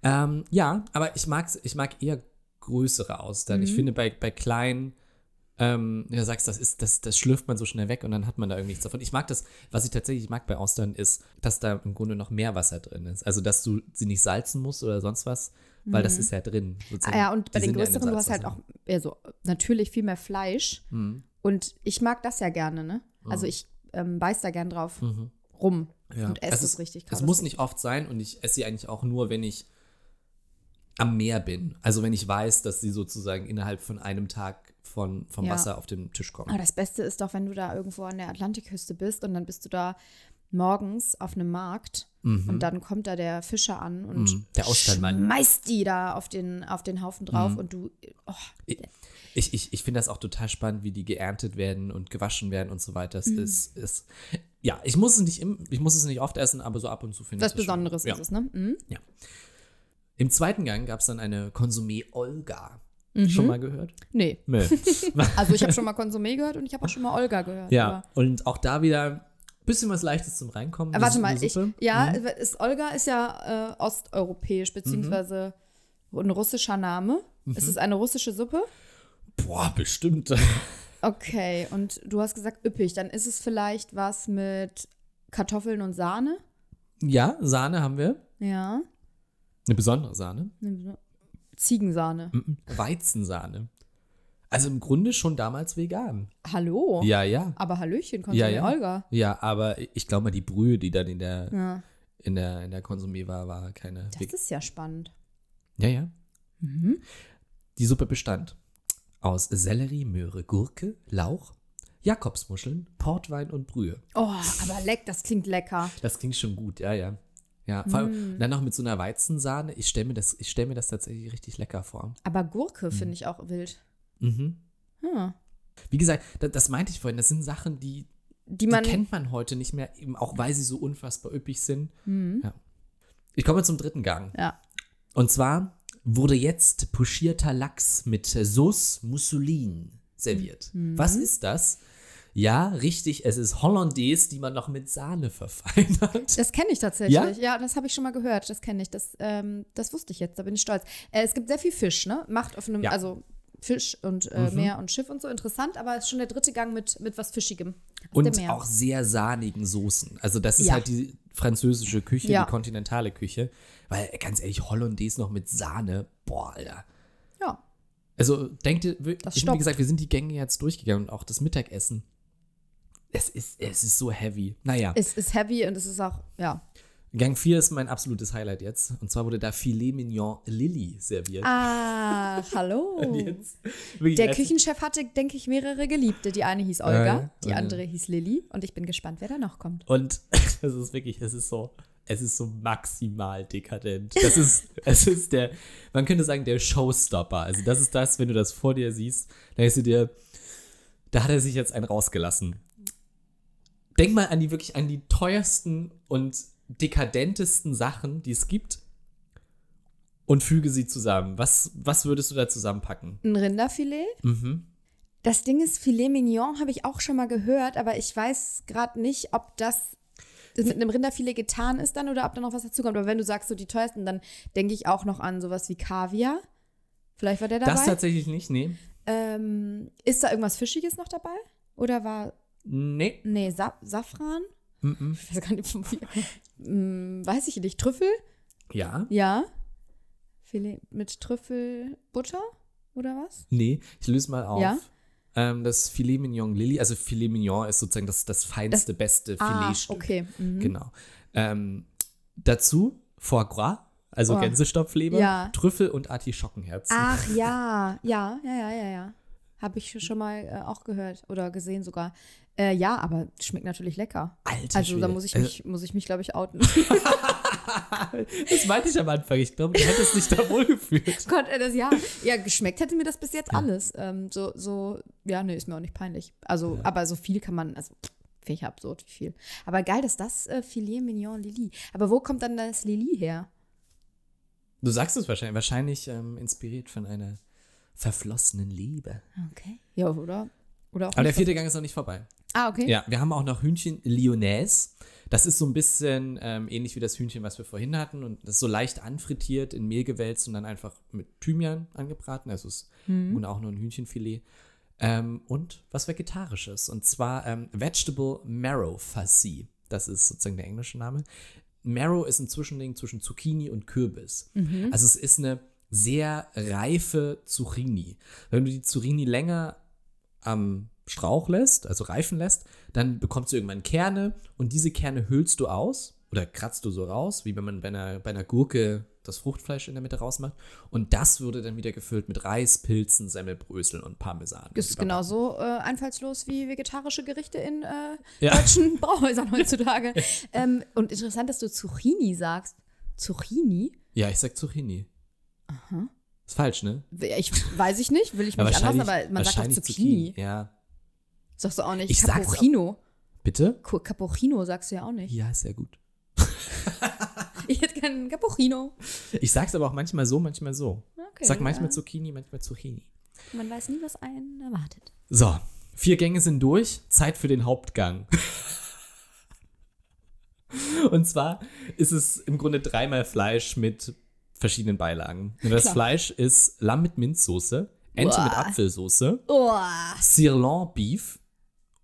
S3: Ähm, ja, aber ich, mag's, ich mag eher größere Austern.
S2: Mhm.
S3: Ich finde, bei, bei kleinen, ähm, ja, sagst das ist, das, das schlürft man so schnell weg und dann hat man da irgendwie nichts davon. Ich mag das, was ich tatsächlich mag bei Austern, ist, dass da im Grunde noch mehr Wasser drin ist. Also, dass du sie nicht salzen musst oder sonst was, weil das ist ja drin. sozusagen.
S2: Ah ja, und bei
S3: Die
S2: den
S3: sind ja in dem
S2: größeren, du hast halt auch eher so natürlich viel mehr Fleisch.
S3: Mhm.
S2: Und ich mag das ja gerne, ne? Also ich ähm, beiß da gern drauf rum
S3: Ja.
S2: und esse
S3: es ist-
S2: richtig.
S3: Es muss nicht oft sein und ich esse sie eigentlich auch nur, wenn ich am Meer bin. Also wenn ich weiß, dass sie sozusagen innerhalb von einem Tag von, vom
S2: Ja.
S3: Wasser auf den Tisch kommen.
S2: Aber das Beste ist doch, wenn du da irgendwo an der Atlantikküste bist und dann bist du da morgens auf einem Markt und dann kommt da der Fischer an und
S3: Mhm, der Austernmann.
S2: schmeißt die da auf den, auf den Haufen drauf
S3: Mhm.
S2: und du, oh,
S3: Ich, ich, ich finde das auch total spannend, wie die geerntet werden und gewaschen werden und so weiter. Es
S2: Mhm.
S3: ist, ist, ja, ich muss es nicht im, ich muss es nicht oft essen, aber so ab und zu finde ich
S2: was
S3: das schon-
S2: Besonderes
S3: ja.
S2: ist es, ne? Mhm.
S3: Im zweiten Gang gab es dann eine Konsumé Olga.
S2: Mhm.
S3: Schon mal gehört?
S2: Nee.
S3: Nö.
S2: Also ich habe schon mal Konsumé gehört und ich habe auch schon mal Olga gehört.
S3: ja, und auch da wieder ein bisschen was Leichtes zum Reinkommen.
S2: Warte mal, ich, ja,
S3: Mhm.
S2: ist, Olga ist ja äh, osteuropäisch, beziehungsweise ein russischer Name.
S3: Mhm.
S2: Ist es eine russische Suppe?
S3: Boah, bestimmt.
S2: Okay, und du hast gesagt üppig, dann ist es vielleicht was mit Kartoffeln und Sahne?
S3: Ja, Sahne haben wir.
S2: Ja.
S3: Eine besondere Sahne.
S2: Ziegensahne.
S3: Weizensahne. Also im Grunde schon damals vegan.
S2: Hallo?
S3: Ja, ja.
S2: Aber Hallöchen, Konsumé
S3: Ja, ja.
S2: Olga.
S3: Ja, aber ich glaube mal, die Brühe, die dann in der,
S2: Ja,
S3: in der, in der Konsumé war, war keine.
S2: das ist ja spannend.
S3: ja, ja.
S2: Mhm.
S3: Die Suppe bestand aus Sellerie, Möhre, Gurke, Lauch, Jakobsmuscheln, Portwein und Brühe.
S2: Oh, aber leck, das klingt lecker.
S3: Das klingt schon gut, ja, ja. Ja, vor
S2: Mm.
S3: allem dann noch mit so einer Weizensahne. Ich stelle mir, das- ich stell mir das tatsächlich richtig lecker vor.
S2: Aber Gurke finde ich auch wild.
S3: Mhm.
S2: Hm.
S3: Wie gesagt, das, das meinte ich vorhin, das sind Sachen, die,
S2: Die
S3: die
S2: man.
S3: kennt man heute nicht mehr, eben auch weil sie so unfassbar üppig sind.
S2: Mhm.
S3: Ja. Ich komme zum dritten Gang.
S2: Ja.
S3: Und zwar wurde jetzt pochierter Lachs mit Sauce Mousseline serviert.
S2: Mhm.
S3: Was ist das? Ja, richtig, es ist Hollandaise, die man noch mit Sahne verfeinert.
S2: Das kenne ich tatsächlich.
S3: Ja?
S2: Ja, das habe ich schon mal gehört. Das kenne ich. Das, ähm, das wusste ich jetzt. Da bin ich stolz. Äh, es gibt sehr viel Fisch, ne? Macht auf einem,
S3: Ja.
S2: also Fisch und äh, Meer und Schiff und so interessant, aber es ist schon der dritte Gang mit, mit was Fischigem.
S3: Und
S2: dem Meer.
S3: auch sehr sahnigen Soßen. Also das ist
S2: Ja.
S3: halt die französische Küche,
S2: Ja.
S3: die kontinentale Küche. Weil, ganz ehrlich, Hollandaise noch mit Sahne, boah, Alter.
S2: ja.
S3: Also denkt ihr, wie gesagt, wir sind die Gänge jetzt durchgegangen und auch das Mittagessen. Es ist, es ist so heavy. Naja,
S2: Es ist heavy und es ist auch, ja.
S3: Gang 4 ist mein absolutes Highlight jetzt. Und zwar wurde da Filet Mignon Lilly serviert.
S2: Ah, hallo.
S3: Jetzt,
S2: Der Küchenchef hatte, denke ich, mehrere Geliebte. Die eine hieß Olga,
S3: Ja,
S2: die
S3: ja.
S2: andere hieß Lilly und ich bin gespannt, wer da noch kommt.
S3: Und es ist wirklich, es ist so, es ist so maximal dekadent. Das ist, es ist der, man könnte sagen, der Showstopper. Also das ist das, wenn du das vor dir siehst, dann denkst du dir, da hat er sich jetzt einen rausgelassen. Denk mal an die wirklich, an die teuersten und dekadentesten Sachen, die es gibt und füge sie zusammen. Was, was würdest du da zusammenpacken?
S2: Ein Rinderfilet.
S3: Mhm.
S2: Das Ding ist, Filet Mignon habe ich auch schon mal gehört, aber ich weiß gerade nicht, ob das, mit einem Rinderfilet getan ist dann oder ob da noch was dazukommt. Aber wenn du sagst, so die teuersten, dann denke ich auch noch an sowas wie Kaviar. Vielleicht war der dabei.
S3: Das tatsächlich nicht, nee.
S2: ähm, ist da irgendwas Fischiges noch dabei? Oder war,
S3: Nee.
S2: nee, Sa Safran?
S3: Mhm.
S2: Ich weiß gar nicht, wie, hm, weiß ich nicht. Trüffel?
S3: Ja.
S2: Ja. Filet mit Trüffelbutter oder was?
S3: Nee, ich löse mal auf.
S2: Ja?
S3: Ähm, das Filet Mignon Lilly, also Filet Mignon ist sozusagen das, das feinste, beste
S2: Ah,
S3: Filetstück.
S2: okay. Mhm.
S3: Genau. Ähm, dazu Foie Gras, also
S2: Oh.
S3: Gänsestopfleber,
S2: Ja.
S3: Trüffel und Artischockenherzen.
S2: Ach ja, ja, ja, ja, ja, ja. Habe ich schon mal äh, auch gehört oder gesehen sogar. Äh, ja, aber schmeckt natürlich lecker.
S3: Alter
S2: Also da
S3: Schwede.
S2: muss ich
S3: Äh,
S2: mich, muss ich mich, glaube ich, outen.
S3: Das meinte ich am Anfang. Ich glaube, du hättest dich da wohlgefühlt.
S2: Gott, äh, das ja. Ja, geschmeckt hätte mir das bis jetzt alles. Ähm, so, so, ja, nee, ist mir auch nicht peinlich. Also, aber so viel kann man, also ich absurd, wie viel. Aber geil, dass das äh, Filet Mignon Lili. Aber wo kommt dann das Lili her?
S3: Du sagst es wahrscheinlich. Wahrscheinlich ähm, inspiriert von einer verflossenen Liebe.
S2: Okay. Ja, oder? Oder auch
S3: Aber der vierte Gang ist noch nicht vorbei.
S2: Ah, okay.
S3: Ja, wir haben auch noch Hühnchen Lyonnaise. Das ist so ein bisschen ähm, ähnlich wie das Hühnchen, was wir vorhin hatten. Und das ist so leicht anfrittiert, in Mehl gewälzt und dann einfach mit Thymian angebraten. Also es ist und auch nur ein Hühnchenfilet. Ähm, und was Vegetarisches. Und zwar ähm, Vegetable Marrow Farci. Das ist sozusagen der englische Name. Marrow ist ein Zwischending zwischen Zucchini und Kürbis. Also es ist eine sehr reife Zucchini. Wenn du die Zucchini länger am Strauch lässt, also reifen lässt, dann bekommst du irgendwann Kerne und diese Kerne hüllst du aus oder kratzt du so raus, wie wenn man bei einer, bei einer Gurke das Fruchtfleisch in der Mitte rausmacht. Und das würde dann wieder gefüllt mit Reis, Pilzen, Semmelbröseln und Parmesan.
S2: Ist
S3: Und
S2: genauso äh, einfallslos wie vegetarische Gerichte in äh,
S3: Ja.
S2: deutschen Brauhäusern heutzutage. ähm, und interessant, dass du Zucchini sagst. Zucchini?
S3: Ja, ich sag Zucchini. Aha. Ist falsch, ne?
S2: Ich weiß ich nicht, will ich
S3: Ja,
S2: mich anders,
S3: wahrscheinlich-
S2: aber man sagt doch
S3: wahrscheinlich
S2: Zucchini.
S3: Ja.
S2: Sagst du auch nicht.
S3: Ich sag's
S2: Capuchino.
S3: Bitte?
S2: Capuchino sagst du ja auch nicht.
S3: Ja, sehr gut.
S2: Ich hätte keinen Capuchino.
S3: Ich sag's aber auch manchmal so, manchmal so.
S2: Okay,
S3: Sag manchmal
S2: ja.
S3: Zucchini, manchmal Zucchini.
S2: Man weiß nie, was einen erwartet.
S3: So, vier Gänge sind durch. Zeit für den Hauptgang. Und zwar ist es im Grunde dreimal Fleisch mit verschiedenen Beilagen. Und das
S2: Klar.
S3: Fleisch ist Lamm mit Minzsoße, Ente mit
S2: Uah.
S3: Apfelsoße,
S2: Oh,
S3: Sirloin Beef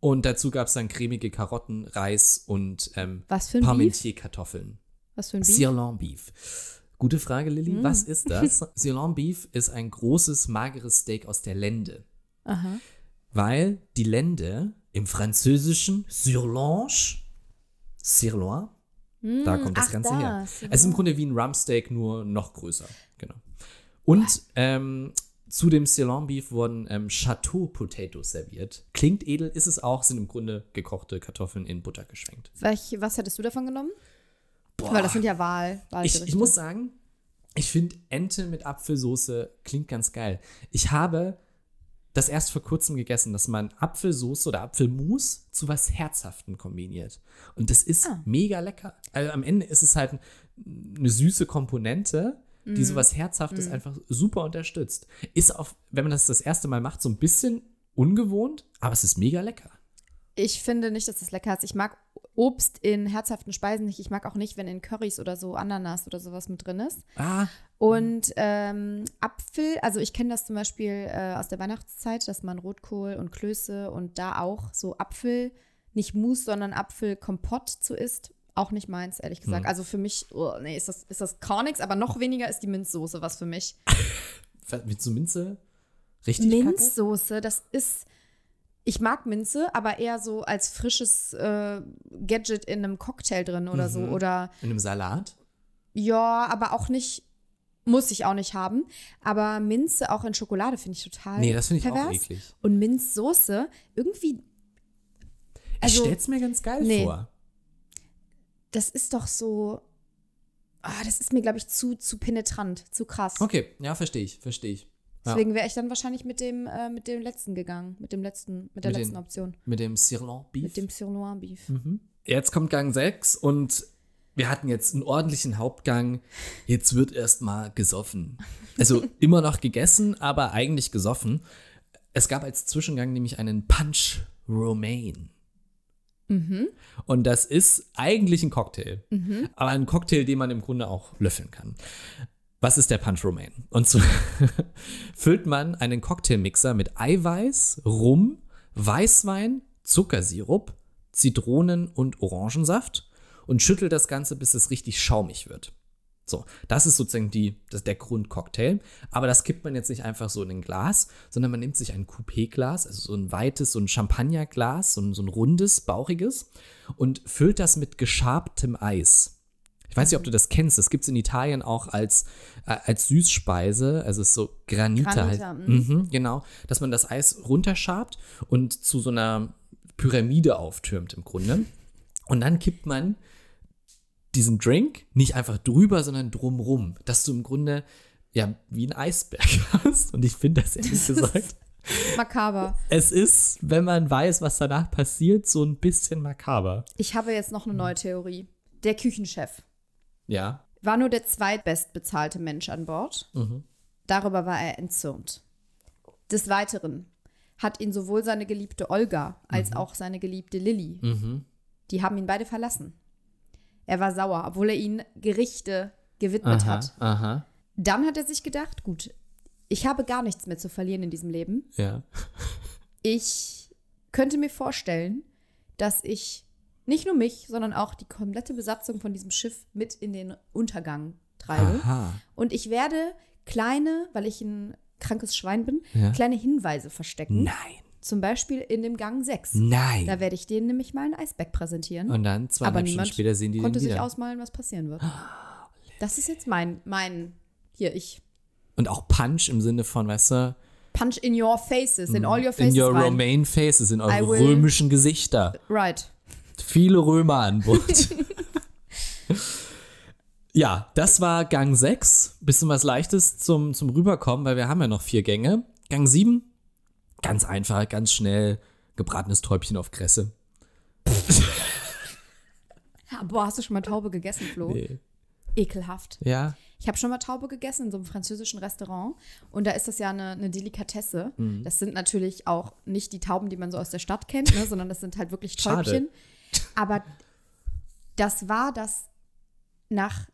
S3: und dazu gab es dann cremige Karotten, Reis und ähm? Parmentier-Kartoffeln.
S2: was für ein Beef? Mm.
S3: Sirloin Beef. Gute Frage, Lilly. Was ist das? Sirloin Beef ist ein großes, mageres Steak aus der Lende.
S2: Aha.
S3: Weil die Lende im Französischen Sirloin, Sirloin, da kommt das
S2: Mm, ach,
S3: Ganze her.
S2: das,
S3: Es ist im Grunde wie ein Rumpsteak, nur noch größer. Genau. Und ähm, zu dem Sirloin Beef wurden ähm, Chateau Potatoes serviert. Klingt edel, ist es auch, sind im Grunde gekochte Kartoffeln in Butter geschwenkt.
S2: Welch, was hättest du davon genommen? Weil das sind ja Wahl,
S3: Ich, ich muss sagen, ich finde Ente mit Apfelsoße klingt ganz geil. Ich habe das erst vor kurzem gegessen, dass man Apfelsoße oder Apfelmus zu was Herzhaftem kombiniert. Und das ist
S2: Ah.
S3: mega lecker. Also am Ende ist es halt ein- eine süße Komponente, die
S2: Mhm.
S3: sowas Herzhaftes einfach super unterstützt. Ist auf, wenn man das das erste Mal macht, so ein bisschen ungewohnt, aber es ist mega lecker.
S2: Ich finde nicht, dass das lecker ist. Ich mag Obst in herzhaften Speisen nicht. Ich mag auch nicht, wenn in Currys oder so Ananas oder sowas mit drin ist.
S3: Ah,
S2: Und ähm, Apfel, also ich kenne das zum Beispiel äh, aus der Weihnachtszeit, dass man Rotkohl und Klöße und da auch so Apfel, nicht Mousse, sondern Apfelkompott zu isst. Auch nicht meins, ehrlich gesagt. Also für mich, oh, nee, ist das, ist das gar nichts, aber noch weniger ist die Minzsoße was für mich.
S3: mit so Minze? Richtig?
S2: Minzsoße, das ist. Ich mag Minze, aber eher so als frisches äh, Gadget in einem Cocktail drin oder so.
S3: Mhm.
S2: Oder
S3: In einem Salat?
S2: ja, aber auch nicht. Muss ich auch nicht haben. Aber Minze auch in Schokolade finde ich total.
S3: Nee, das finde ich auch
S2: pervers.
S3: eklig.
S2: Und Minzsoße, irgendwie,
S3: ich
S2: Also-
S3: stell's mir ganz geil
S2: Nee.
S3: vor.
S2: Das ist doch so. Ah, das ist mir, glaube ich, zu, zu penetrant, zu krass.
S3: Okay, ja, verstehe ich, verstehe ich. Ja.
S2: Deswegen wäre ich dann wahrscheinlich mit dem, äh, mit dem letzten gegangen. Mit dem letzten, mit der
S3: Mit den-
S2: letzten Option.
S3: Mit dem Sirloin Beef.
S2: Mit dem Sirloin Beef.
S3: Jetzt kommt Gang 6 und wir hatten jetzt einen ordentlichen Hauptgang. Jetzt wird erstmal gesoffen. Also immer noch gegessen, aber eigentlich gesoffen. Es gab als Zwischengang nämlich einen Punch Romaine. Und das ist eigentlich ein Cocktail. Aber ein Cocktail, den man im Grunde auch löffeln kann. Was ist der Punch Romaine? Und so füllt man einen Cocktailmixer mit Eiweiß, Rum, Weißwein, Zuckersirup, Zitronen und Orangensaft und schüttelt das Ganze, bis es richtig schaumig wird. So, das ist sozusagen die, das, der Grundcocktail. Aber das kippt man jetzt nicht einfach so in ein Glas, sondern man nimmt sich ein Coupé-Glas, also so ein weites, so ein Champagnerglas, so ein, so ein rundes, bauchiges und füllt das mit geschabtem Eis. Ich weiß nicht, ob du das kennst. Das gibt es in Italien auch als, äh, als Süßspeise. Also es ist so Granita.
S2: Granita,
S3: halt. Mhm, genau. Dass man das Eis runterschabt und zu so einer Pyramide auftürmt im Grunde. Und dann kippt man diesen Drink nicht einfach drüber, sondern drumrum. Dass du im Grunde ja wie ein Eisberg hast. Und ich finde das ehrlich gesagt.
S2: Makaber.
S3: Es ist, wenn man weiß, was danach passiert, so ein bisschen makaber.
S2: Ich habe jetzt noch eine neue Theorie. Der Küchenchef
S3: Ja.
S2: war nur der zweitbestbezahlte Mensch an Bord. Darüber war er entzürnt. Des Weiteren hat ihn sowohl seine geliebte Olga als
S3: Mhm.
S2: auch seine geliebte Lilly. Die haben ihn beide verlassen. Er war sauer, obwohl er ihnen Gerichte gewidmet
S3: Aha,
S2: hat.
S3: aha,
S2: Dann hat er sich gedacht, gut, ich habe gar nichts mehr zu verlieren in diesem Leben.
S3: ja.
S2: Ich könnte mir vorstellen, dass ich nicht nur mich, sondern auch die komplette Besatzung von diesem Schiff mit in den Untergang treibe.
S3: Aha.
S2: Und ich werde kleine, weil ich ein krankes Schwein bin,
S3: Ja.
S2: kleine Hinweise verstecken.
S3: Nein,
S2: Zum Beispiel in dem Gang 6.
S3: nein.
S2: Da werde ich denen nämlich mal ein Eisberg präsentieren.
S3: Und dann
S2: aber
S3: zweieinhalb Stunden später sehen die
S2: konnte
S3: den
S2: sich
S3: wieder.
S2: ausmalen, was passieren wird. Das ist jetzt mein, mein, hier, ich
S3: Und auch Punch im Sinne von, weißt du,
S2: punch in your faces, in all your faces
S3: in your
S2: rein.
S3: Romaine faces, in eure
S2: will-
S3: römischen Gesichter.
S2: Right.
S3: Viele Römer an Bord. ja, das war Gang 6. Bisschen was Leichtes zum, zum Rüberkommen, weil wir haben ja noch vier Gänge. Gang 7, ganz einfach, ganz schnell, gebratenes Täubchen auf Kresse.
S2: Ja, boah, hast du schon mal Taube gegessen, Flo?
S3: Nee.
S2: Ekelhaft.
S3: Ja,
S2: Ich habe schon mal Taube gegessen in so einem französischen Restaurant und da ist das ja eine, eine Delikatesse.
S3: Mhm.
S2: Das sind natürlich auch nicht die Tauben, die man so aus der Stadt kennt, ne, sondern das sind halt wirklich
S3: Schade.
S2: Täubchen. Aber das war das nach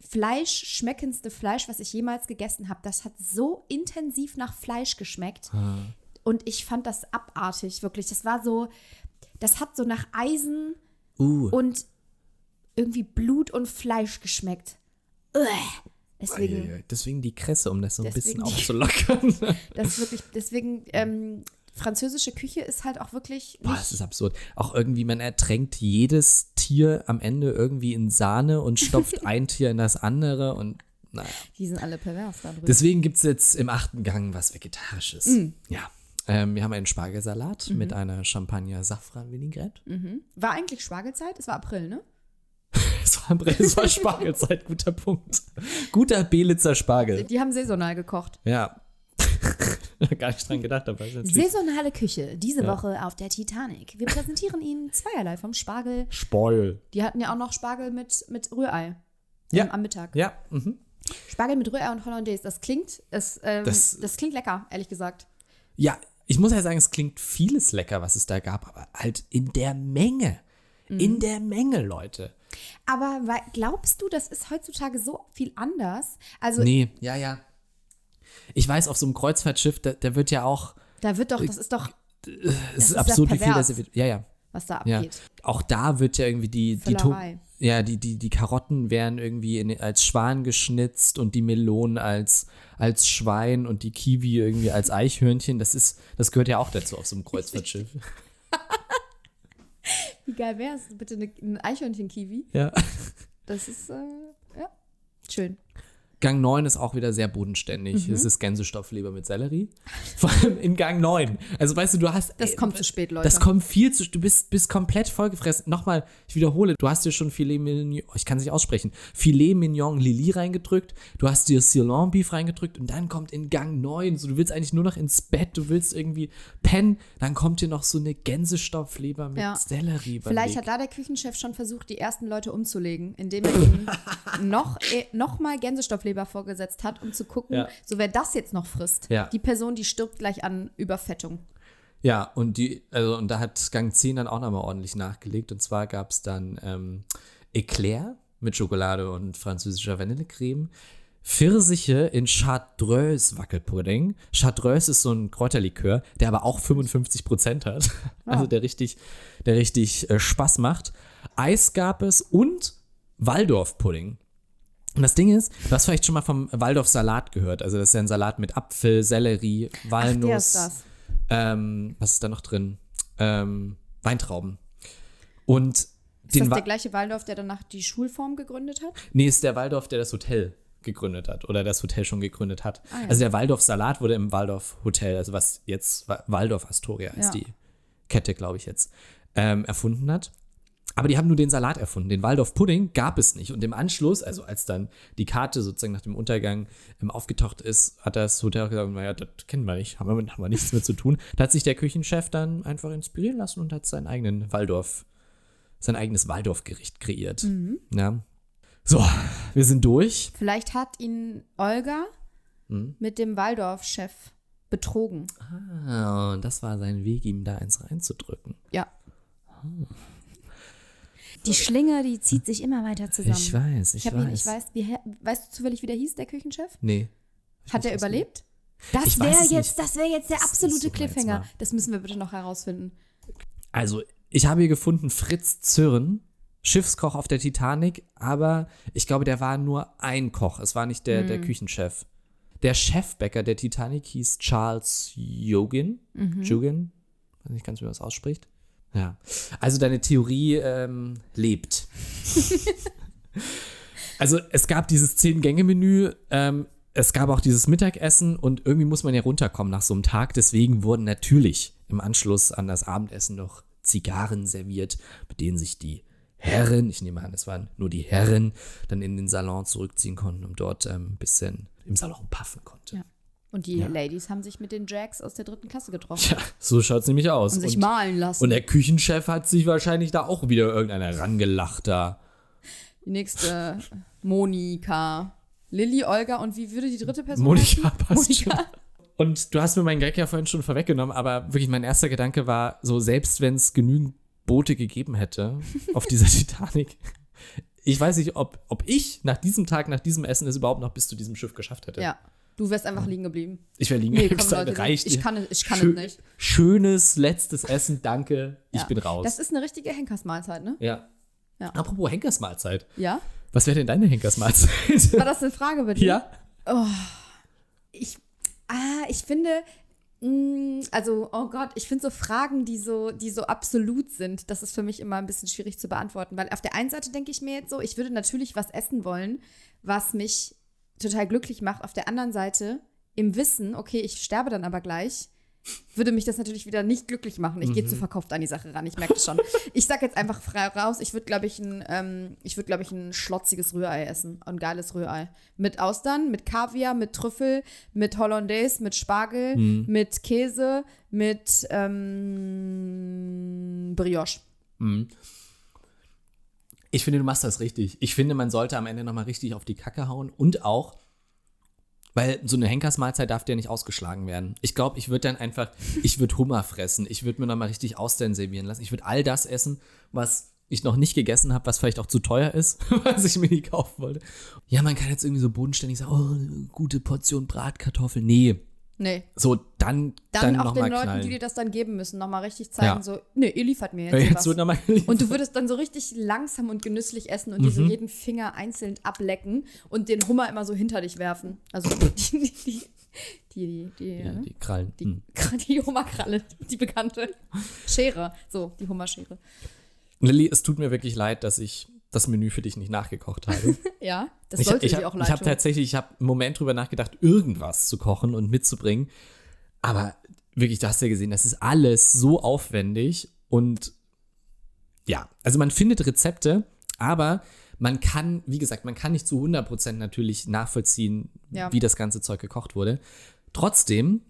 S2: Fleisch schmeckendste Fleisch, was ich jemals gegessen habe. Das hat so intensiv nach Fleisch geschmeckt. Und ich fand das abartig, wirklich. Das war so, das hat so nach Eisen
S3: uh.
S2: und irgendwie Blut und Fleisch geschmeckt. Uäh. Deswegen,
S3: Eieiei. Deswegen die Kresse, um das so ein bisschen aufzulockern.
S2: das ist wirklich, deswegen, ähm, französische Küche ist halt auch wirklich
S3: Boah, das ist absurd. Auch irgendwie, man ertränkt jedes Tier am Ende irgendwie in Sahne und stopft ein Tier in das andere und naja.
S2: die sind alle pervers da drin.
S3: Deswegen gibt es jetzt im achten Gang was Vegetarisches.
S2: Mm.
S3: Ja. Ähm, wir haben einen Spargelsalat
S2: Mhm.
S3: mit einer Champagner-Safran-Vinaigrette.
S2: war eigentlich Spargelzeit? Es war April, ne?
S3: Es war, es war Spargelzeit, guter Punkt. Guter Belitzer Spargel.
S2: Die haben saisonal gekocht.
S3: Ja. Gar nicht dran gedacht, aber.
S2: Saisonale Küche, diese Woche auf der Titanic. Wir präsentieren Ihnen zweierlei vom Spargel.
S3: Spargel.
S2: Die hatten ja auch noch Spargel mit, mit Rührei
S3: Ja.
S2: ähm, am Mittag.
S3: Ja, mhm.
S2: Spargel mit Rührei und Hollandaise, das klingt, es, ähm,
S3: Das-
S2: das, klingt lecker, ehrlich gesagt.
S3: Ja, ich muss ja sagen, es klingt vieles lecker, was es da gab, aber halt in der Menge.
S2: Mhm.
S3: In der Menge, Leute.
S2: Aber glaubst du, das ist heutzutage so viel anders? Also
S3: Nee, ja, ja. Ich weiß, auf so einem Kreuzfahrtschiff, da, da wird ja auch,
S2: da wird doch, das ist doch,
S3: es
S2: ist
S3: ist
S2: ja
S3: absurd, wie viel das wird. Ja, ja.
S2: was da
S3: Ja,
S2: abgeht.
S3: auch da wird ja irgendwie die, die, To-
S2: Völlerei.
S3: Ja, die, die, die Karotten werden irgendwie in, als Schwan geschnitzt und die Melonen als, als Schwein und die Kiwi irgendwie als Eichhörnchen. Das ist, das gehört ja auch dazu auf so einem Kreuzfahrtschiff.
S2: Wie geil wäre es? Bitte eine, ein Eichhörnchen-Kiwi.
S3: ja.
S2: Das ist, äh, ja, schön.
S3: Gang 9 ist auch wieder sehr bodenständig.
S2: Mhm.
S3: Es ist Gänsestoffleber mit Sellerie. Vor allem in Gang 9. Also weißt du, du hast.
S2: Das
S3: ey,
S2: kommt zu spät, Leute.
S3: Das kommt viel zu. Du bist, bist komplett vollgefressen. Nochmal, ich wiederhole, du hast dir schon Filet Mignon, ich kann es nicht aussprechen, Filet Mignon Lili reingedrückt, du hast dir Ceylon Beef reingedrückt und dann kommt in Gang 9, so du willst eigentlich nur noch ins Bett, du willst irgendwie pennen, dann kommt dir noch so eine Gänsestoffleber mit
S2: Ja.
S3: Sellerie.
S2: Vielleicht hat da der Küchenchef schon versucht, die ersten Leute umzulegen, indem er ihnen noch, äh, noch mal Gänsestoffleber vorgesetzt hat, um zu gucken,
S3: Ja.
S2: so wer das jetzt noch frisst.
S3: Ja.
S2: Die Person, die stirbt gleich an Überfettung.
S3: Ja, und die, also und da hat Gang 10 dann auch nochmal ordentlich nachgelegt. Und zwar gab es dann ähm, Eclair mit Schokolade und französischer Vanillecreme. Pfirsiche in Chartreuse Wackelpudding. Chartreuse ist so ein Kräuterlikör, der aber auch 55% hat. Also der richtig, der richtig äh, Spaß macht. Eis gab es und Waldorf-Pudding. Und das Ding ist, du hast vielleicht schon mal vom Waldorf-Salat gehört. Also das ist ja ein Salat mit Apfel, Sellerie, Walnuss.
S2: der ist das.
S3: Ähm, was ist da noch drin? Ähm, Weintrauben. Und
S2: Ist
S3: den
S2: das
S3: Wa-
S2: der gleiche Waldorf, der danach die Schulform gegründet hat?
S3: Nee, ist der Waldorf, der das Hotel gegründet hat oder das Hotel schon gegründet hat.
S2: Ah, ja.
S3: Also der Waldorf Salat wurde im Waldorf Hotel, also was jetzt Wa- Waldorf Astoria ist
S2: Ja.
S3: die Kette, glaube ich jetzt, ähm, erfunden hat. Aber die haben nur den Salat erfunden. Den Waldorf Pudding gab es nicht. Und im Anschluss, also als dann die Karte sozusagen nach dem Untergang ähm, aufgetaucht ist, hat das Hotel auch gesagt, naja, das kennen wir nicht, haben wir, haben wir nichts mehr zu tun. Da hat sich der Küchenchef dann einfach inspirieren lassen und hat seinen eigenen Waldorf, sein eigenes Waldorfgericht kreiert.
S2: Mhm.
S3: Ja. So, wir sind durch.
S2: Vielleicht hat ihn Olga
S3: Hm?
S2: mit dem Waldorf-Chef betrogen.
S3: Ah, und das war sein Weg, ihm da eins reinzudrücken.
S2: Ja. Die Schlinge, die zieht sich immer weiter zusammen.
S3: Ich weiß, ich,
S2: Ich,
S3: weiß.
S2: ihn, ich weiß, wie, weißt du zufällig, wie der hieß, der Küchenchef?
S3: Nee.
S2: Hat er überlebt? Das wäre jetzt,
S3: nicht.
S2: das wäre jetzt der
S3: Das
S2: absolute
S3: so meins
S2: Cliffhanger. Das müssen wir bitte noch herausfinden.
S3: Also, ich habe hier gefunden Fritz Zürn, Schiffskoch auf der Titanic, aber ich glaube, der war nur ein Koch. Es war nicht der, der Küchenchef. Der Chefbäcker der Titanic hieß Charles Jogin. Jogin? Weiß nicht ganz, wie man das ausspricht. Ja. Also deine Theorie ähm, lebt. also es gab dieses Zehn-Gänge-Menü, ähm, es gab auch dieses Mittagessen und irgendwie muss man ja runterkommen nach so einem Tag. Deswegen wurden natürlich im Anschluss an das Abendessen noch Zigarren serviert, mit denen sich die Herren, ich nehme an, es waren nur die Herren, dann in den Salon zurückziehen konnten und dort ähm, ein bisschen im Salon puffen konnte.
S2: Ja. Und die Ladies haben sich mit den Jacks aus der dritten Klasse getroffen
S3: Ja, so schaut es nämlich aus.
S2: und sich
S3: und,
S2: malen lassen.
S3: und der Küchenchef hat sich wahrscheinlich da auch wieder irgendeiner rangelacht da.
S2: die nächste Monika. Lilly, Olga und wie würde die dritte Person
S3: Monika
S2: heißen?
S3: passt
S2: Monika.
S3: schon. Und du hast mir meinen Gag ja vorhin schon vorweggenommen, aber wirklich mein erster Gedanke war, so selbst wenn es genügend Boote gegeben hätte auf dieser Titanic, ich weiß nicht, ob, ob ich nach diesem Tag, nach diesem Essen es überhaupt noch bis zu diesem Schiff geschafft hätte.
S2: Ja, du wärst einfach liegen geblieben.
S3: Ich wäre liegen
S2: Nee, komm,
S3: geblieben,
S2: Leute,
S3: reicht.
S2: ich kann es- ich kann es
S3: Schö-
S2: nicht.
S3: Schönes letztes Essen, danke, ich
S2: Ja.
S3: bin raus.
S2: Das ist eine richtige Henkersmahlzeit, ne?
S3: ja.
S2: Ja.
S3: Apropos Henkersmahlzeit.
S2: Ja?
S3: Was wäre denn deine Henkersmahlzeit?
S2: War das eine Frage bei dir?
S3: ja?
S2: Ich, ah, ich finde, mh, also, oh Gott, ich finde so Fragen, die so, die so absolut sind, das ist für mich immer ein bisschen schwierig zu beantworten, weil auf der einen Seite denke ich mir jetzt so, ich würde natürlich was essen wollen, was mich total glücklich macht. Auf der anderen Seite, im Wissen, okay, ich sterbe dann aber gleich, würde mich das natürlich wieder nicht glücklich machen. Ich gehe zu verkauft an die Sache ran, ich merke das schon. Ich sag jetzt einfach frei raus, ich würde, glaube ich, ein, ähm, ich würde, glaube ich, ein schlotziges Rührei essen. Ein geiles Rührei. Mit Austern, mit Kaviar, mit Trüffel, mit Hollandaise, mit Spargel, mit Käse, mit ähm, Brioche.
S3: Ich finde, du machst das richtig. Ich finde, man sollte am Ende nochmal richtig auf die Kacke hauen und auch, weil so eine Henkersmahlzeit darf ja nicht ausgeschlagen werden. Ich glaube, ich würde dann einfach, ich würde Hummer fressen. Ich würde mir nochmal richtig Austern servieren lassen. Ich würde all das essen, was ich noch nicht gegessen habe, was vielleicht auch zu teuer ist, was ich mir nie kaufen wollte. Ja, man kann jetzt irgendwie so bodenständig sagen, oh, gute Portion Bratkartoffeln. Nee,
S2: Nee.
S3: so dann,
S2: Dann,
S3: dann,
S2: auch den
S3: nochmal
S2: Leuten,
S3: knallen.
S2: die dir das dann geben müssen, nochmal richtig zeigen,
S3: Ja.
S2: so, nee, ihr liefert mir jetzt,
S3: jetzt
S2: was.
S3: wird nochmal
S2: Und du würdest dann so richtig langsam und genüsslich essen und dir
S3: Mhm.
S2: so jeden Finger einzeln ablecken und den Hummer immer so hinter dich werfen. Also die, die, die, die, die,
S3: ja,
S2: ne?
S3: die Krallen.
S2: die,
S3: Hm.
S2: die Hummerkralle, die bekannte Schere. So, die Hummerschere.
S3: Lilly, es tut mir wirklich leid, dass ich das Menü für dich nicht nachgekocht habe.
S2: Ja, das
S3: ich
S2: sollte
S3: ich,
S2: dir auch
S3: ich
S2: leid
S3: habe
S2: tun.
S3: tatsächlich, ich habe einen Moment drüber nachgedacht, irgendwas zu kochen und mitzubringen. Aber wirklich, du hast ja gesehen, das ist alles so aufwendig und ja, also man findet Rezepte, aber man kann, wie gesagt, man kann nicht zu 100% natürlich nachvollziehen,
S2: Ja.
S3: wie das ganze Zeug gekocht wurde. Trotzdem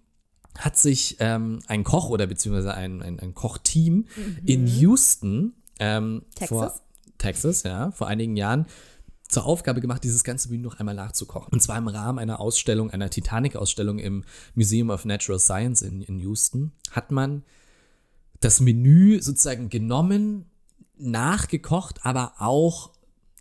S3: hat sich ähm, ein Koch oder beziehungsweise ein, ein, ein Kochteam in Houston ähm,
S2: Mhm. Texas?
S3: vor Texas, ja, vor einigen Jahren zur Aufgabe gemacht, dieses ganze Menü noch einmal nachzukochen. Und zwar im Rahmen einer Ausstellung, einer Titanic-Ausstellung im Museum of Natural Science in, in Houston, hat man das Menü sozusagen genommen, nachgekocht, aber auch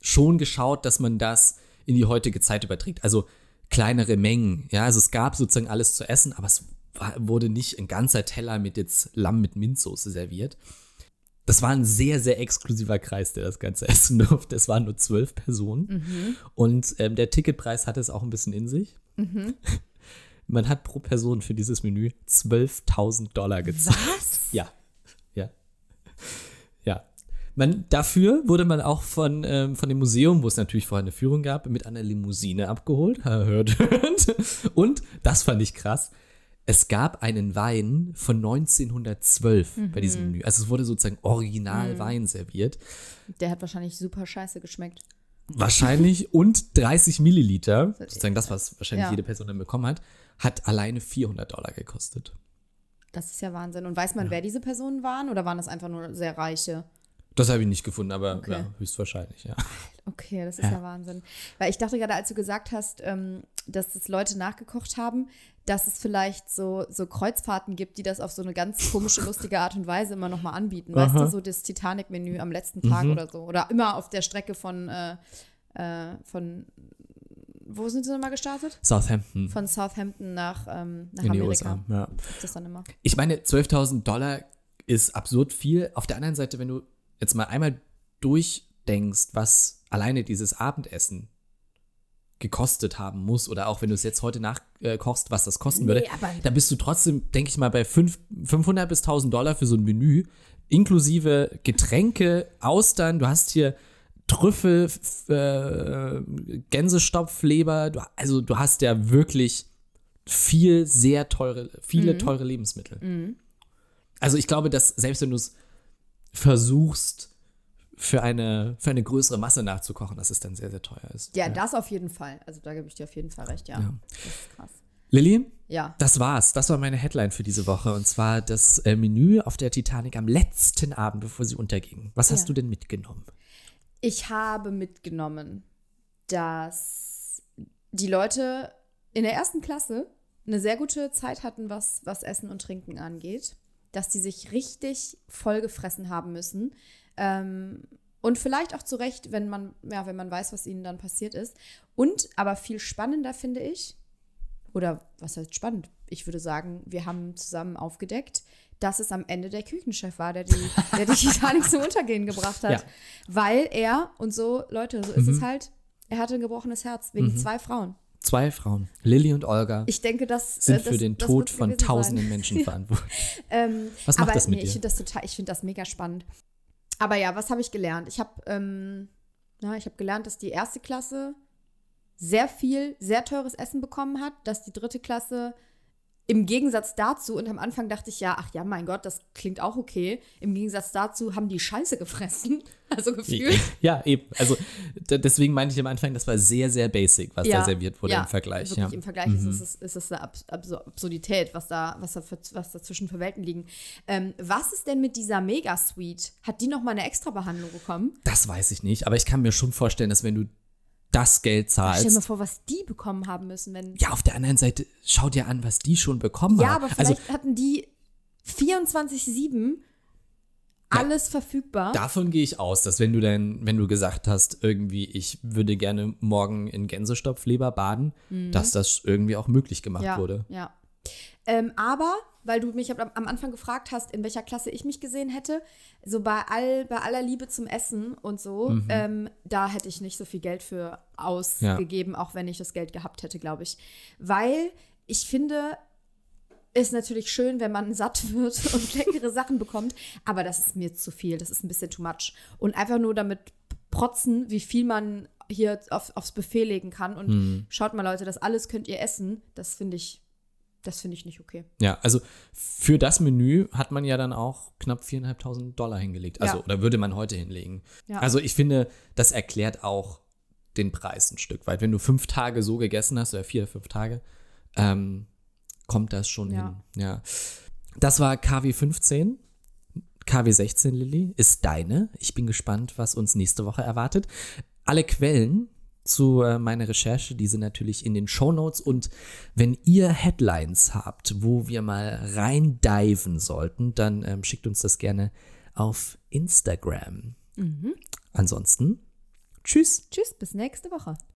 S3: schon geschaut, dass man das in die heutige Zeit überträgt. Also kleinere Mengen. Ja, also es gab sozusagen alles zu essen, aber es war, wurde nicht ein ganzer Teller mit jetzt Lamm mit Minzsoße serviert. Das war ein sehr, sehr exklusiver Kreis, der das Ganze essen durfte. Es waren nur zwölf Personen. Und ähm, der Ticketpreis hatte es auch ein bisschen in sich. Man hat pro Person für dieses Menü 12.000 Dollar gezahlt.
S2: Was?
S3: Ja. Ja. Ja. Man, dafür wurde man auch von, ähm, von dem Museum, wo es natürlich vorher eine Führung gab, mit einer Limousine abgeholt. Hört, hört. Und, das fand ich krass, es gab einen Wein von 1912 bei diesem Menü. Also es wurde sozusagen original Wein serviert.
S2: Der hat wahrscheinlich super scheiße geschmeckt.
S3: Wahrscheinlich und 30 Milliliter, sozusagen das, was wahrscheinlich
S2: Ja.
S3: jede Person dann bekommen hat, hat alleine 400 Dollar gekostet.
S2: Das ist ja Wahnsinn. Und weiß man, wer diese Personen waren oder waren das einfach nur sehr reiche?
S3: Das habe ich nicht gefunden, aber
S2: Okay.
S3: ja, höchstwahrscheinlich, ja.
S2: Okay, das ist ja. Wahnsinn. Weil ich dachte gerade, als du gesagt hast, ähm, dass es Leute nachgekocht haben, dass es vielleicht so, so Kreuzfahrten gibt, die das auf so eine ganz komische, lustige Art und Weise immer nochmal anbieten. Weißt du, so das Titanic-Menü am letzten Tag
S3: Mhm.
S2: oder so. Oder immer auf der Strecke von, äh, äh, von wo sind sie nochmal gestartet?
S3: Southampton
S2: Von Southampton nach, ähm, nach
S3: in die
S2: Amerika.
S3: USA. Ja.
S2: Das dann immer.
S3: Ich meine, 12.000 Dollar ist absurd viel. Auf der anderen Seite, wenn du jetzt mal einmal durchdenkst, was alleine dieses Abendessen gekostet haben muss oder auch wenn du es jetzt heute nachkochst, was das kosten würde,
S2: Nee, aber-
S3: da bist du trotzdem, denke ich mal, bei fünf- 500 bis 1000 Dollar für so ein Menü, inklusive Getränke, Austern, du hast hier Trüffel, äh, Gänsestopfleber, du, also du hast ja wirklich viel sehr teure, viele
S2: Mhm.
S3: teure Lebensmittel. Also ich glaube, dass selbst wenn du es versuchst, für eine, für eine größere Masse nachzukochen, dass es dann sehr, sehr teuer ist.
S2: Ja, das auf jeden Fall. Also da gebe ich dir auf jeden Fall recht, ja.
S3: Ja.
S2: Das ist krass.
S3: Lilly,
S2: Ja.
S3: das war's. Das war meine Headline für diese Woche. Und zwar das äh, Menü auf der Titanic am letzten Abend, bevor sie unterging. Was hast
S2: Ja.
S3: du denn mitgenommen?
S2: Ich habe mitgenommen, dass die Leute in der ersten Klasse eine sehr gute Zeit hatten, was, was Essen und Trinken angeht. Dass die sich richtig vollgefressen haben müssen. Ähm, und vielleicht auch zu Recht, wenn man, ja, wenn man weiß, was ihnen dann passiert ist. Und aber viel spannender finde ich, oder was heißt spannend? Ich würde sagen, wir haben zusammen aufgedeckt, dass es am Ende der Küchenchef war, der die, der die Titanic zum Untergehen gebracht hat.
S3: Ja.
S2: Weil er, und so, Leute, so ist es halt, er hatte ein gebrochenes Herz wegen zwei Frauen.
S3: Zwei Frauen, Lilly und Olga,
S2: Ich denke, das
S3: sind
S2: äh, das,
S3: für den Tod von tausenden
S2: sein.
S3: Menschen verantwortlich.
S2: Ähm,
S3: Was macht
S2: aber
S3: das mit
S2: nee, Ich
S3: dir?
S2: finde das total, ich finde das mega spannend. Aber ja, was habe ich gelernt? Ich habe, ähm, habe gelernt, dass die erste Klasse sehr viel, sehr teures Essen bekommen hat, dass die dritte Klasse im Gegensatz dazu, und am Anfang dachte ich ja, ach ja, mein Gott, das klingt auch okay. Im Gegensatz dazu haben die Scheiße gefressen. Also gefühlt.
S3: Ja, eben. Also deswegen meinte ich am Anfang, das war sehr, sehr basic, was da serviert wurde
S2: ja,
S3: im Vergleich.
S2: Wirklich
S3: Ja. Mhm.
S2: Im Vergleich ist, es, ist es eine Abs Absur Absurdität, was da, was da für, was dazwischen für Welten liegen. Ähm, was ist denn mit dieser Mega-Suite? Hat die noch mal eine extra Behandlung bekommen?
S3: Das weiß ich nicht, aber ich kann mir schon vorstellen, dass wenn du das Geld
S2: Stell dir mal
S3: zahlst.
S2: vor, was die bekommen haben müssen, wenn.
S3: Ja, auf der anderen Seite, schau dir an, was die schon bekommen
S2: Ja,
S3: haben.
S2: aber
S3: also
S2: vielleicht hatten die 24-7 alles verfügbar.
S3: davon gehe ich aus, dass wenn du dann, wenn du gesagt hast, irgendwie, ich würde gerne morgen in Gänsestopfleber baden, dass das irgendwie auch möglich gemacht
S2: Mhm. ja,
S3: wurde.
S2: Ja. Ähm, aber, weil du mich am, Anfang gefragt hast, in welcher Klasse ich mich gesehen hätte, so bei, all, bei aller Liebe zum Essen und so,
S3: Mhm.
S2: ähm, da hätte ich nicht so viel Geld für ausgegeben, auch wenn ich das Geld gehabt hätte, glaube ich. Weil ich finde, ist natürlich schön, wenn man satt wird und leckere Sachen bekommt, aber das ist mir zu viel, das ist ein bisschen too much. Und einfach nur damit protzen, wie viel man hier auf, aufs Buffet legen kann und
S3: Mhm.
S2: schaut mal Leute, das alles könnt ihr essen, das finde ich, das finde ich nicht okay.
S3: Ja, also für das Menü hat man ja dann auch knapp 4.500 Dollar hingelegt. Also,
S2: Ja.
S3: oder würde man heute hinlegen.
S2: Ja.
S3: Also ich finde, das erklärt auch den Preis ein Stück weit. Wenn du fünf Tage so gegessen hast, oder vier, fünf Tage, ähm, kommt das schon
S2: Ja.
S3: hin. Ja. Das war KW 15. KW 16, Lilly, ist deine. Ich bin gespannt, was uns nächste Woche erwartet. Alle Quellen zu äh, meiner Recherche, die sind natürlich in den Shownotes. Und wenn ihr Headlines habt, wo wir mal reindiven sollten, dann ähm, schickt uns das gerne auf Instagram. Ansonsten, tschüss.
S2: Tschüss, bis nächste Woche.